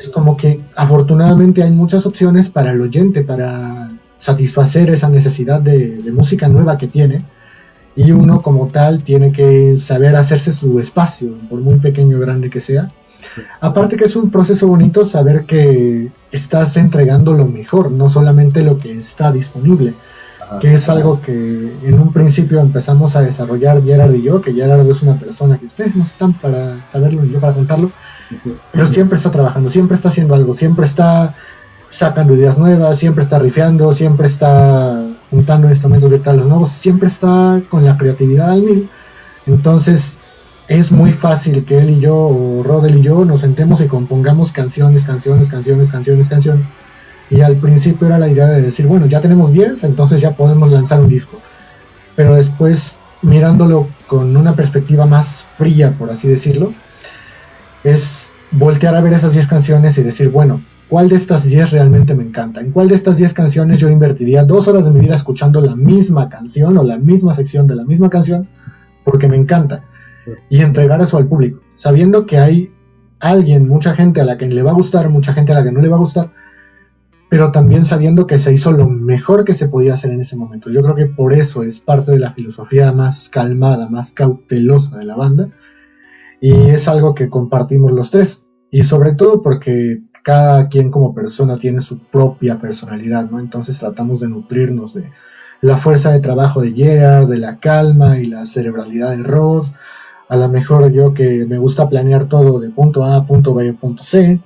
es como que afortunadamente hay muchas opciones para el oyente, para satisfacer esa necesidad de, música nueva que tiene. Y uno como tal tiene que saber hacerse su espacio, por muy pequeño o grande que sea. Aparte que es un proceso bonito saber que estás entregando lo mejor, no solamente lo que está disponible, que es algo que en un principio empezamos a desarrollar Gerard y yo, que Gerard es una persona que ustedes no están para saberlo y yo para contarlo, pero siempre está trabajando, siempre está haciendo algo, siempre está sacando ideas nuevas, siempre está rifeando, siempre está juntando instrumentos virtuales nuevos, siempre está con la creatividad al mil. Entonces es muy fácil que él y yo, o Rodel y yo, nos sentemos y compongamos canciones, canciones, canciones, canciones, canciones. Y al principio era la idea de decir, bueno, ya tenemos 10, entonces ya podemos lanzar un disco. Pero después, mirándolo con una perspectiva más fría, por así decirlo, es voltear a ver esas 10 canciones y decir, bueno, ¿cuál de estas 10 realmente me encanta? ¿En cuál de estas 10 canciones yo invertiría dos horas de mi vida escuchando la misma canción o la misma sección de la misma canción porque me encanta? Y entregar eso al público, sabiendo que hay alguien, mucha gente a la que le va a gustar, mucha gente a la que no le va a gustar, pero también sabiendo que se hizo lo mejor que se podía hacer en ese momento. Yo creo que por eso es parte de la filosofía más calmada, más cautelosa de la banda, y es algo que compartimos los tres, y sobre todo porque cada quien como persona tiene su propia personalidad, ¿no? Entonces tratamos de nutrirnos de la fuerza de trabajo de Gerard, de la calma y la cerebralidad de Rod. A lo mejor yo que me gusta planear todo de punto A, punto B, punto C,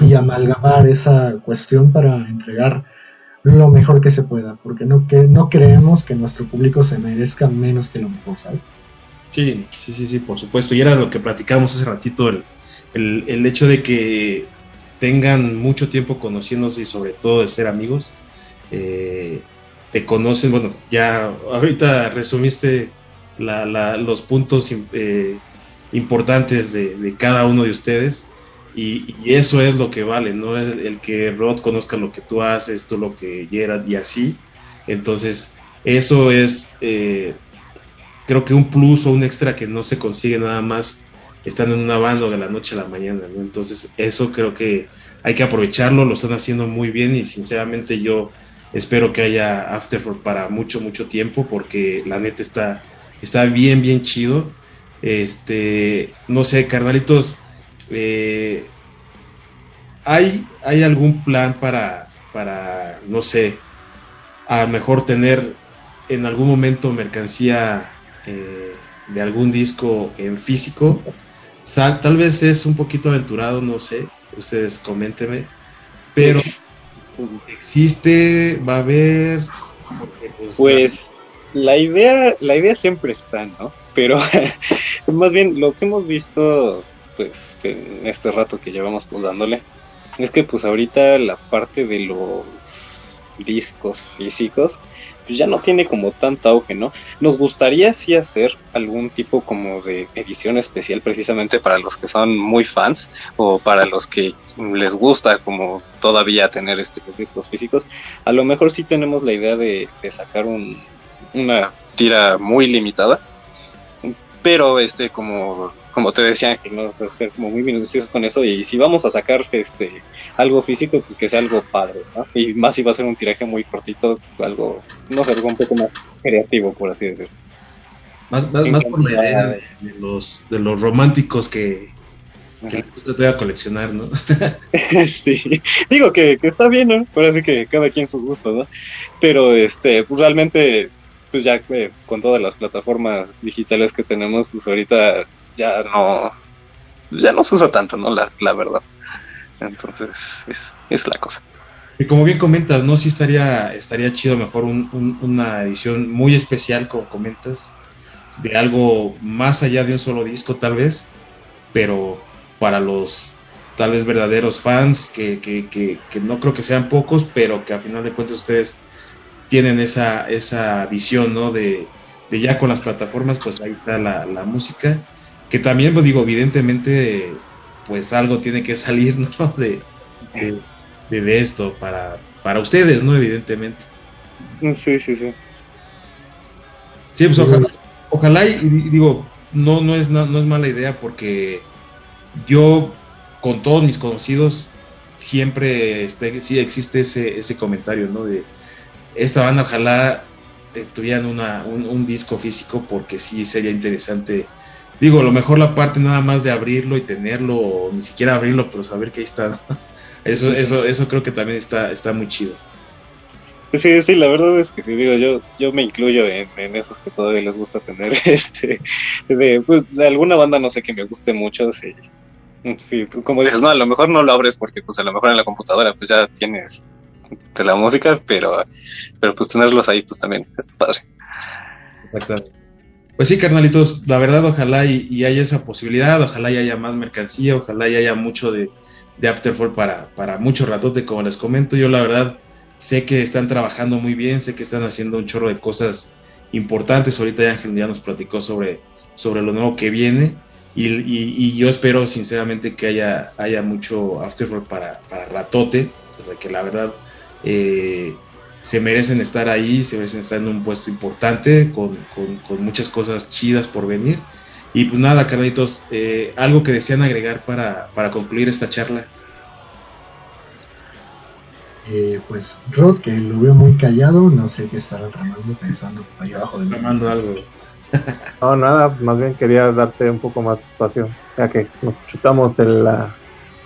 y amalgamar esa cuestión para entregar lo mejor que se pueda, porque no, que, no creemos que nuestro público se merezca menos que lo mejor, ¿sabes? Sí, sí, sí, sí, por supuesto. Y era lo que platicamos hace ratito, el, el hecho de que tengan mucho tiempo conociéndose y sobre todo de ser amigos. Eh, te conocen, bueno, ya ahorita resumiste los puntos eh, importantes de, cada uno de ustedes y, eso es lo que vale, ¿no? El, el, que Rod conozca lo que tú haces, tú lo que Gerard y así. Entonces, eso es, eh, creo que un plus o un extra que no se consigue nada más están en una banda de la noche a la mañana, ¿no? Entonces, eso creo que hay que aprovecharlo, lo están haciendo muy bien y sinceramente yo espero que haya Afterford para mucho, mucho tiempo porque la neta está, está bien, bien chido. Este, no sé, carnalitos, eh, ¿hay, ¿hay algún plan para, para, no sé, a mejor tener en algún momento mercancía eh, de algún disco en físico? tal vez es un poquito aventurado, no sé, ustedes coméntenme, pero existe, va a haber... Pues, pues, la idea, la idea siempre está, ¿no? Pero más bien lo que hemos visto, pues, en este rato que llevamos pues dándole, es que pues ahorita la parte de los discos físicos, pues ya no tiene como tanto auge, ¿no? Nos gustaría sí hacer algún tipo como de edición especial precisamente para los que son muy fans o para los que les gusta como todavía tener este, discos físicos. A lo mejor sí tenemos la idea de, sacar un, una tira muy limitada, pero este como como te decía, que no ser como muy minuciosos con eso y si vamos a sacar este algo físico, pues que sea algo padre, ¿no? Y más si va a ser un tiraje muy cortito, algo, no sé, algo un poco más creativo, por así decirlo. Más, por la idea de, los, de los románticos que, que les gusta todavía coleccionar, ¿no? sí, digo que, que, está bien, ¿no? Parece que cada quien sus gustos, ¿no? Pero este, pues realmente, pues ya eh, con todas las plataformas digitales que tenemos, pues ahorita ya no, ya no se usa tanto, ¿no? La, la verdad. Entonces, es, es, la cosa. Y como bien comentas, ¿no? Sí estaría, estaría chido mejor una edición muy especial, como comentas, de algo más allá de un solo disco, tal vez, pero para los tal vez verdaderos fans, que, que, que, que no creo que sean pocos, pero que a final de cuentas ustedes tienen esa, esa visión, ¿no? De, de ya con las plataformas, pues ahí está la, la música que también, pues digo, evidentemente, pues algo tiene que salir, ¿no? De, de, esto para, para ustedes, ¿no? Evidentemente. Sí, sí, sí. Sí, pues ojalá, ojalá y, digo, no, no, es, no, es mala idea porque yo, con todos mis conocidos, siempre este, sí existe ese, ese comentario, ¿no? De esta banda ojalá tuvieran una, un, disco físico porque sí sería interesante digo, a lo mejor la parte nada más de abrirlo y tenerlo, o ni siquiera abrirlo, pero saber que ahí está. Eso, eso, eso creo que también está, está muy chido. Sí, sí, la verdad es que sí, digo, yo, yo me incluyo en, esos que todavía les gusta tener, este, de, pues, de alguna banda no sé que me guste mucho, sí, sí, como dices, no, a lo mejor no lo abres porque pues a lo mejor en la computadora pues ya tienes de la música, pero, pero pues tenerlos ahí pues también está padre. Exactamente. Pues sí, carnalitos, la verdad, ojalá y, haya esa posibilidad, ojalá y haya más mercancía, ojalá y haya mucho de, de Afterfall para, para mucho ratote, como les comento. Yo la verdad sé que están trabajando muy bien, sé que están haciendo un chorro de cosas importantes. Ahorita Ángel ya nos platicó sobre, sobre lo nuevo que viene. Y, yo espero sinceramente que haya, haya mucho Afterfall para, para ratote, que la verdad eh, se merecen estar ahí, se merecen estar en un puesto importante, con, muchas cosas chidas por venir. Y pues nada, carlitos, eh, algo que desean agregar para, concluir esta charla. Eh, pues Rod, que lo veo muy callado, no sé qué estará tramando, pensando ahí abajo de Tramando algo. no, nada, más bien quería darte un poco más de espacio, ya que nos chutamos en la,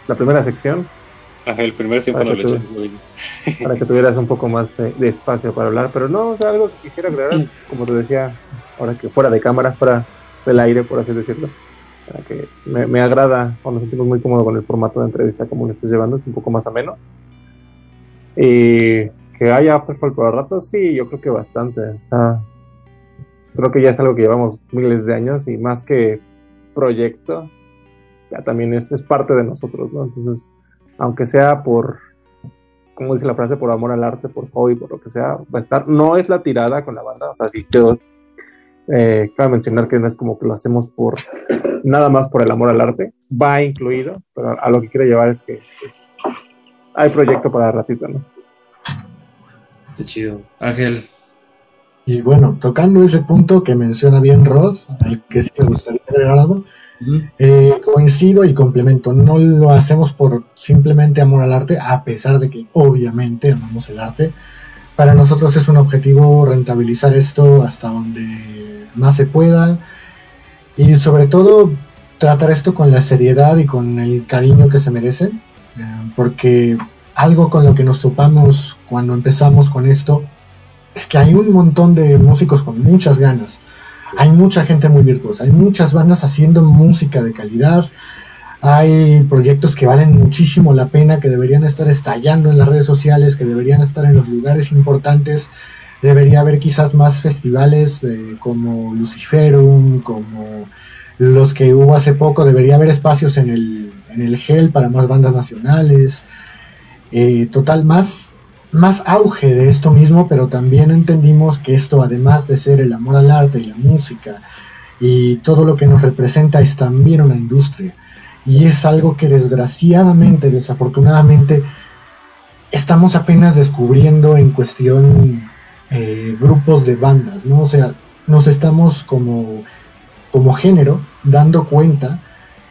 la primera sección. Ajá, el primer tiempo para, no que para que tuvieras un poco más de, espacio para hablar, pero no, o sea, algo que quisiera aclarar, como te decía, ahora que fuera de cámara, fuera del aire, por así decirlo, para que me, me agrada, cuando nos sentimos muy cómodos con el formato de entrevista como lo estés llevando, es un poco más ameno y que haya Afterfall por rato, sí, yo creo que bastante. creo que ya es algo que llevamos miles de años y más que proyecto, ya también es, es parte de nosotros, ¿no? Entonces, aunque sea por, como dice la frase, por amor al arte, por hobby, por lo que sea, va a estar. No es la tirada con la banda, o sea, sí, yo eh, cabe mencionar que no es como que lo hacemos por nada más por el amor al arte, va incluido, pero a lo que quiero llevar es que pues, hay proyecto para ratito, ¿no? Qué chido. Ángel. Y bueno, tocando ese punto que menciona bien Rod, al que sí me gustaría agregar algo, eh, coincido y complemento. No lo hacemos por simplemente amor al arte, a pesar de que obviamente amamos el arte. Para nosotros es un objetivo rentabilizar esto hasta donde más se pueda y sobre todo tratar esto con la seriedad y con el cariño que se merece porque algo con lo que nos topamos cuando empezamos con esto es que hay un montón de músicos con muchas ganas. Hay mucha gente muy virtuosa, hay muchas bandas haciendo música de calidad, hay proyectos que valen muchísimo la pena, que deberían estar estallando en las redes sociales, que deberían estar en los lugares importantes. Debería haber quizás más festivales eh, como Luciferum, como los que hubo hace poco. Debería haber espacios en el en el GEL para más bandas nacionales. Eh, total, más, más auge de esto mismo, pero también entendimos que esto, además de ser el amor al arte y la música y todo lo que nos representa, es también una industria. Y es algo que desgraciadamente, desafortunadamente, estamos apenas descubriendo en cuestión eh, grupos de bandas, ¿no? O sea, nos estamos como, como género dando cuenta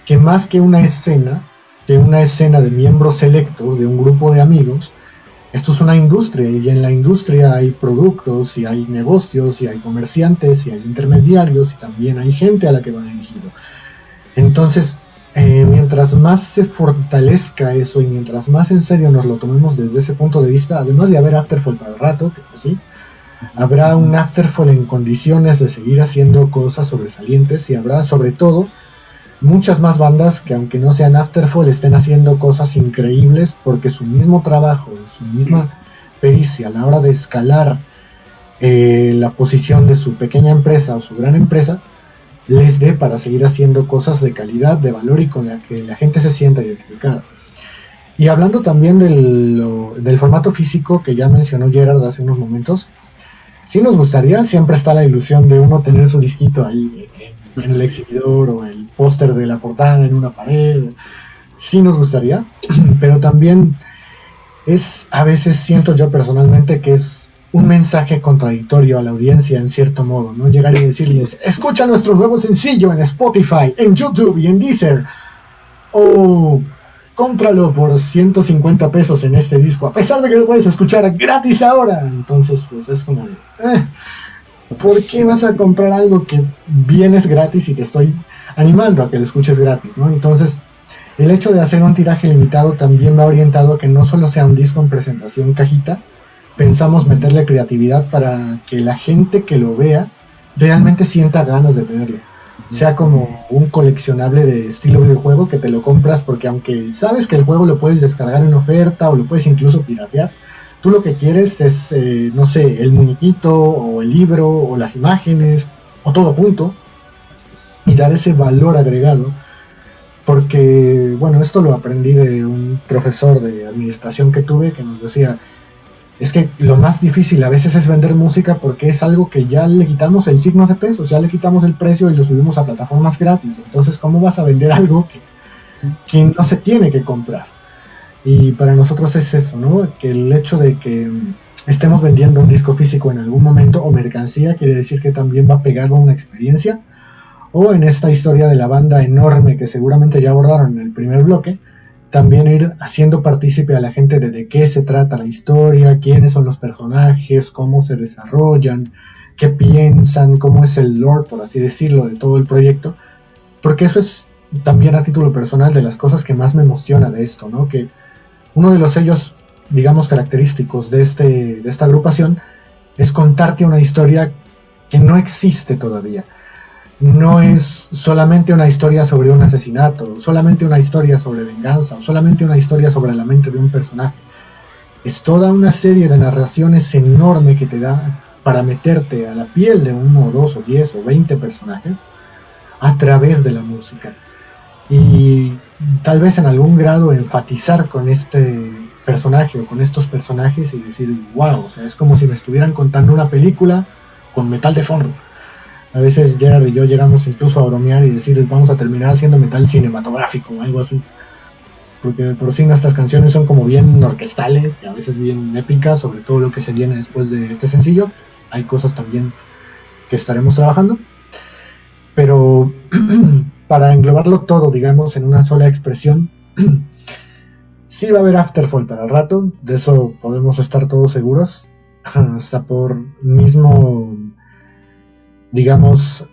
que más que una escena, que una escena de miembros selectos de un grupo de amigos, esto es una industria y en la industria hay productos y hay negocios y hay comerciantes y hay intermediarios y también hay gente a la que va dirigido. Entonces, eh, mientras más se fortalezca eso y mientras más en serio nos lo tomemos desde ese punto de vista, además de haber Afterfall para el rato, que pues sí, habrá un Afterfall en condiciones de seguir haciendo cosas sobresalientes y habrá sobre todo muchas más bandas que aunque no sean Afterfall estén haciendo cosas increíbles porque su mismo trabajo, su misma pericia a la hora de escalar eh, la posición de su pequeña empresa o su gran empresa les dé para seguir haciendo cosas de calidad, de valor y con la que la gente se sienta identificada. Y hablando también del, del formato físico que ya mencionó Gerard hace unos momentos, sí nos gustaría, siempre está la ilusión de uno tener su disquito ahí en el exhibidor o el póster de la portada en una pared. Sí nos gustaría, pero también es, a veces siento yo personalmente que es un mensaje contradictorio a la audiencia en cierto modo, ¿no? Llegar y decirles, escucha nuestro nuevo sencillo en Spotify, en YouTube y en Deezer, o cómpralo por 150 pesos en este disco, a pesar de que lo puedes escuchar gratis ahora. Entonces, pues es como, eh, ¿por qué vas a comprar algo que vienes gratis y te estoy animando a que lo escuches gratis? ¿no? Entonces, el hecho de hacer un tiraje limitado también va orientado a que no solo sea un disco en presentación cajita, pensamos meterle creatividad para que la gente que lo vea realmente sienta ganas de tenerlo. Sea como un coleccionable de estilo videojuego que te lo compras porque aunque sabes que el juego lo puedes descargar en oferta o lo puedes incluso piratear, Tú lo que quieres es, eh, no sé, el muñequito o el libro o las imágenes o todo junto y dar ese valor agregado. Porque, bueno, esto lo aprendí de un profesor de administración que tuve que nos decía, es que lo más difícil a veces es vender música porque es algo que ya le quitamos el signo de peso, ya le quitamos el precio y lo subimos a plataformas gratis. Entonces, ¿cómo vas a vender algo que, que no se tiene que comprar? Y para nosotros es eso, ¿no? Que el hecho de que estemos vendiendo un disco físico en algún momento o mercancía quiere decir que también va pegado a una experiencia. O en esta historia de la banda enorme que seguramente ya abordaron en el primer bloque, también ir haciendo partícipe a la gente de, de qué se trata la historia, quiénes son los personajes, cómo se desarrollan, qué piensan, cómo es el lore, por así decirlo, de todo el proyecto, porque eso es también a título personal de las cosas que más me emociona de esto, ¿no? Que uno de los sellos, digamos, característicos de, este, de esta agrupación es contarte una historia que no existe todavía no es solamente una historia sobre un asesinato, solamente una historia sobre venganza, o solamente una historia sobre la mente de un personaje. Es toda una serie de narraciones enorme que te da para meterte a la piel de uno, dos o diez o veinte personajes a través de la música. Y tal vez en algún grado enfatizar con este personaje o con estos personajes y decir, wow, o sea, es como si me estuvieran contando una película con metal de fondo a veces Gerard y yo llegamos incluso a bromear y decir, vamos a terminar haciendo metal cinematográfico o algo así. Porque por sí nuestras canciones son como bien orquestales y a veces bien épicas, sobre todo lo que se viene después de este sencillo. Hay cosas también que estaremos trabajando. Pero para englobarlo todo, digamos, en una sola expresión, sí va a haber Afterfall para el rato, de eso podemos estar todos seguros. Hasta por mismo digamos,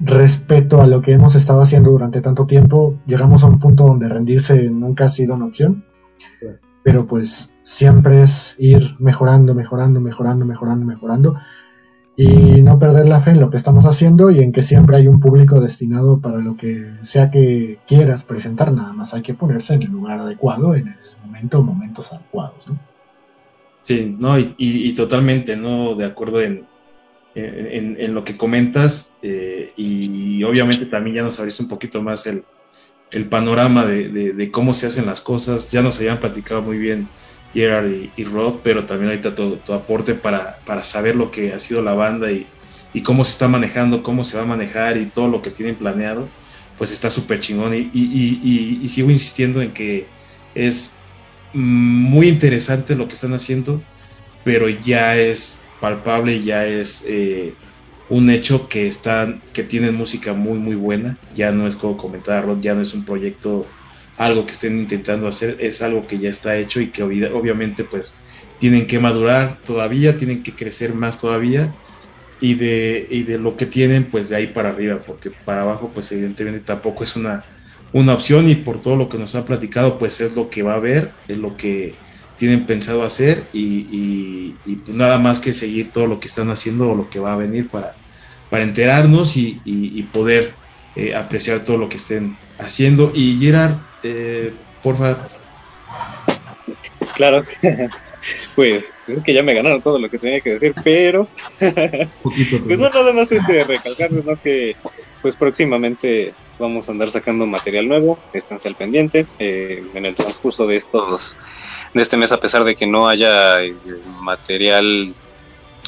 respeto a lo que hemos estado haciendo durante tanto tiempo, llegamos a un punto donde rendirse nunca ha sido una opción. Pero pues siempre es ir mejorando, mejorando, mejorando, mejorando, mejorando. Y no perder la fe en lo que estamos haciendo y en que siempre hay un público destinado para lo que sea que quieras presentar. Nada más hay que ponerse en el lugar adecuado, en el momento o momentos adecuados. ¿no? Sí, no, y totalmente, ¿no? De acuerdo en, en, lo que comentas eh, y, obviamente también ya nos abriste un poquito más el, panorama de, cómo se hacen las cosas. Ya nos habían platicado muy bien Gerard y, Rod, pero también ahorita tu, tu aporte para, para, saber lo que ha sido la banda y, cómo se está manejando, cómo se va a manejar y todo lo que tienen planeado, pues está súper chingón. Y, sigo insistiendo en que es muy interesante lo que están haciendo, pero ya es palpable, ya es eh, un hecho que están, que tienen música muy muy buena. Ya no es como comentar Rod, ya no es un proyecto, algo que estén intentando hacer, es algo que ya está hecho y que obviamente pues tienen que madurar todavía, tienen que crecer más todavía. Y de, y de lo que tienen, pues de ahí para arriba, porque para abajo, pues evidentemente tampoco es una, una opción y por todo lo que nos han platicado, pues es lo que va a haber, es lo que, tienen pensado hacer y, pues nada más que seguir todo lo que están haciendo o lo que va a venir para, para enterarnos y, poder eh, apreciar todo lo que estén haciendo. Y Gerard, eh, por favor. Claro, pues es que ya me ganaron todo lo que tenía que decir, pero pues no nada más este recalcar, sino que pues próximamente vamos a andar sacando material nuevo, esténse al pendiente. Eh, en el transcurso de estos de este mes, a pesar de que no haya eh, material,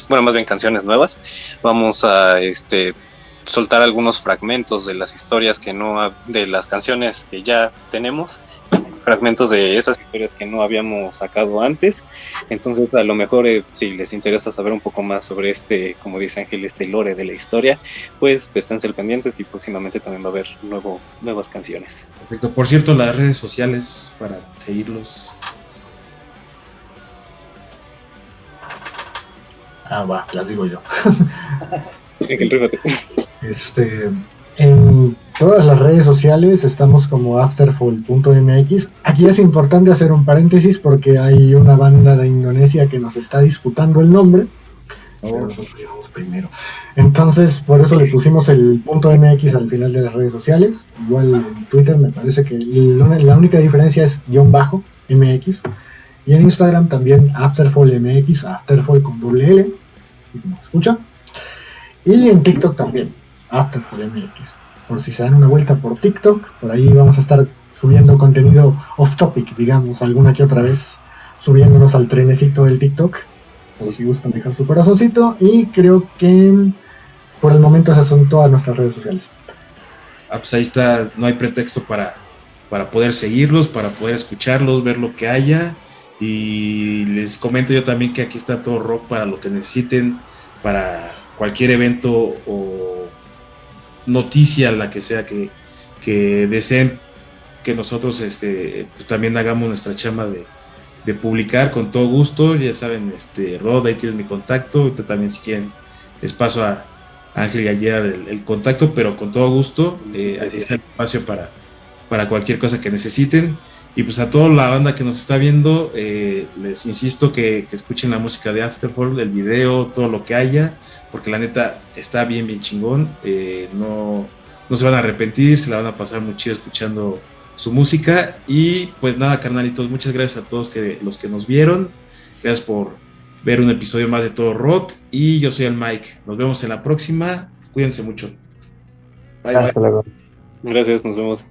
bueno, más bien canciones nuevas, vamos a este soltar algunos fragmentos de las historias que no de las canciones que ya tenemos fragmentos de esas historias que no habíamos sacado antes. Entonces, a lo mejor, eh, si les interesa saber un poco más sobre este, como dice Ángel, este lore de la historia, pues esténse pendientes y próximamente también va a haber nuevo, nuevas canciones. Perfecto. Por cierto, las redes sociales para seguirlos. Ah, va, las digo yo. Este, en todas las redes sociales estamos como afterfall.mx. Aquí es importante hacer un paréntesis porque hay una banda de Indonesia que nos está disputando el nombre. Oh. primero. Entonces, por eso le pusimos el punto MX al final de las redes sociales. Igual en Twitter me parece que la única diferencia es guion bajo MX. Y en Instagram también AfterfallMX, Afterfall con doble L, como escucha. Y en TikTok también, Afterfall MX por si se dan una vuelta por TikTok, por ahí vamos a estar subiendo contenido off topic, digamos, alguna que otra vez, subiéndonos al trenecito del TikTok, por si gustan dejar su corazoncito, y creo que por el momento esas son todas nuestras redes sociales. Ah, pues ahí está, no hay pretexto para, para poder seguirlos, para poder escucharlos, ver lo que haya. Y les comento yo también que aquí está todo rock para lo que necesiten, para cualquier evento o noticia, la que sea que, deseen que nosotros este, pues, también hagamos nuestra chama de, de, publicar con todo gusto. Ya saben, este, Rod, ahí tienes mi contacto. Ahorita también si quieren les paso a Ángel Gallera el, el contacto, pero con todo gusto. Eh, ahí está el espacio para, para cualquier cosa que necesiten. Y pues a toda la banda que nos está viendo, eh, les insisto que, que, escuchen la música de Afterfall, el video, todo lo que haya, porque la neta está bien, bien chingón. Eh, no, no se van a arrepentir, se la van a pasar muy chido escuchando su música. Y pues nada, carnalitos, muchas gracias a todos que, los que nos vieron. Gracias por ver un episodio más de Todo Rock. Y yo soy el Mike. Nos vemos en la próxima. Cuídense mucho. Bye, bye. Gracias, nos vemos.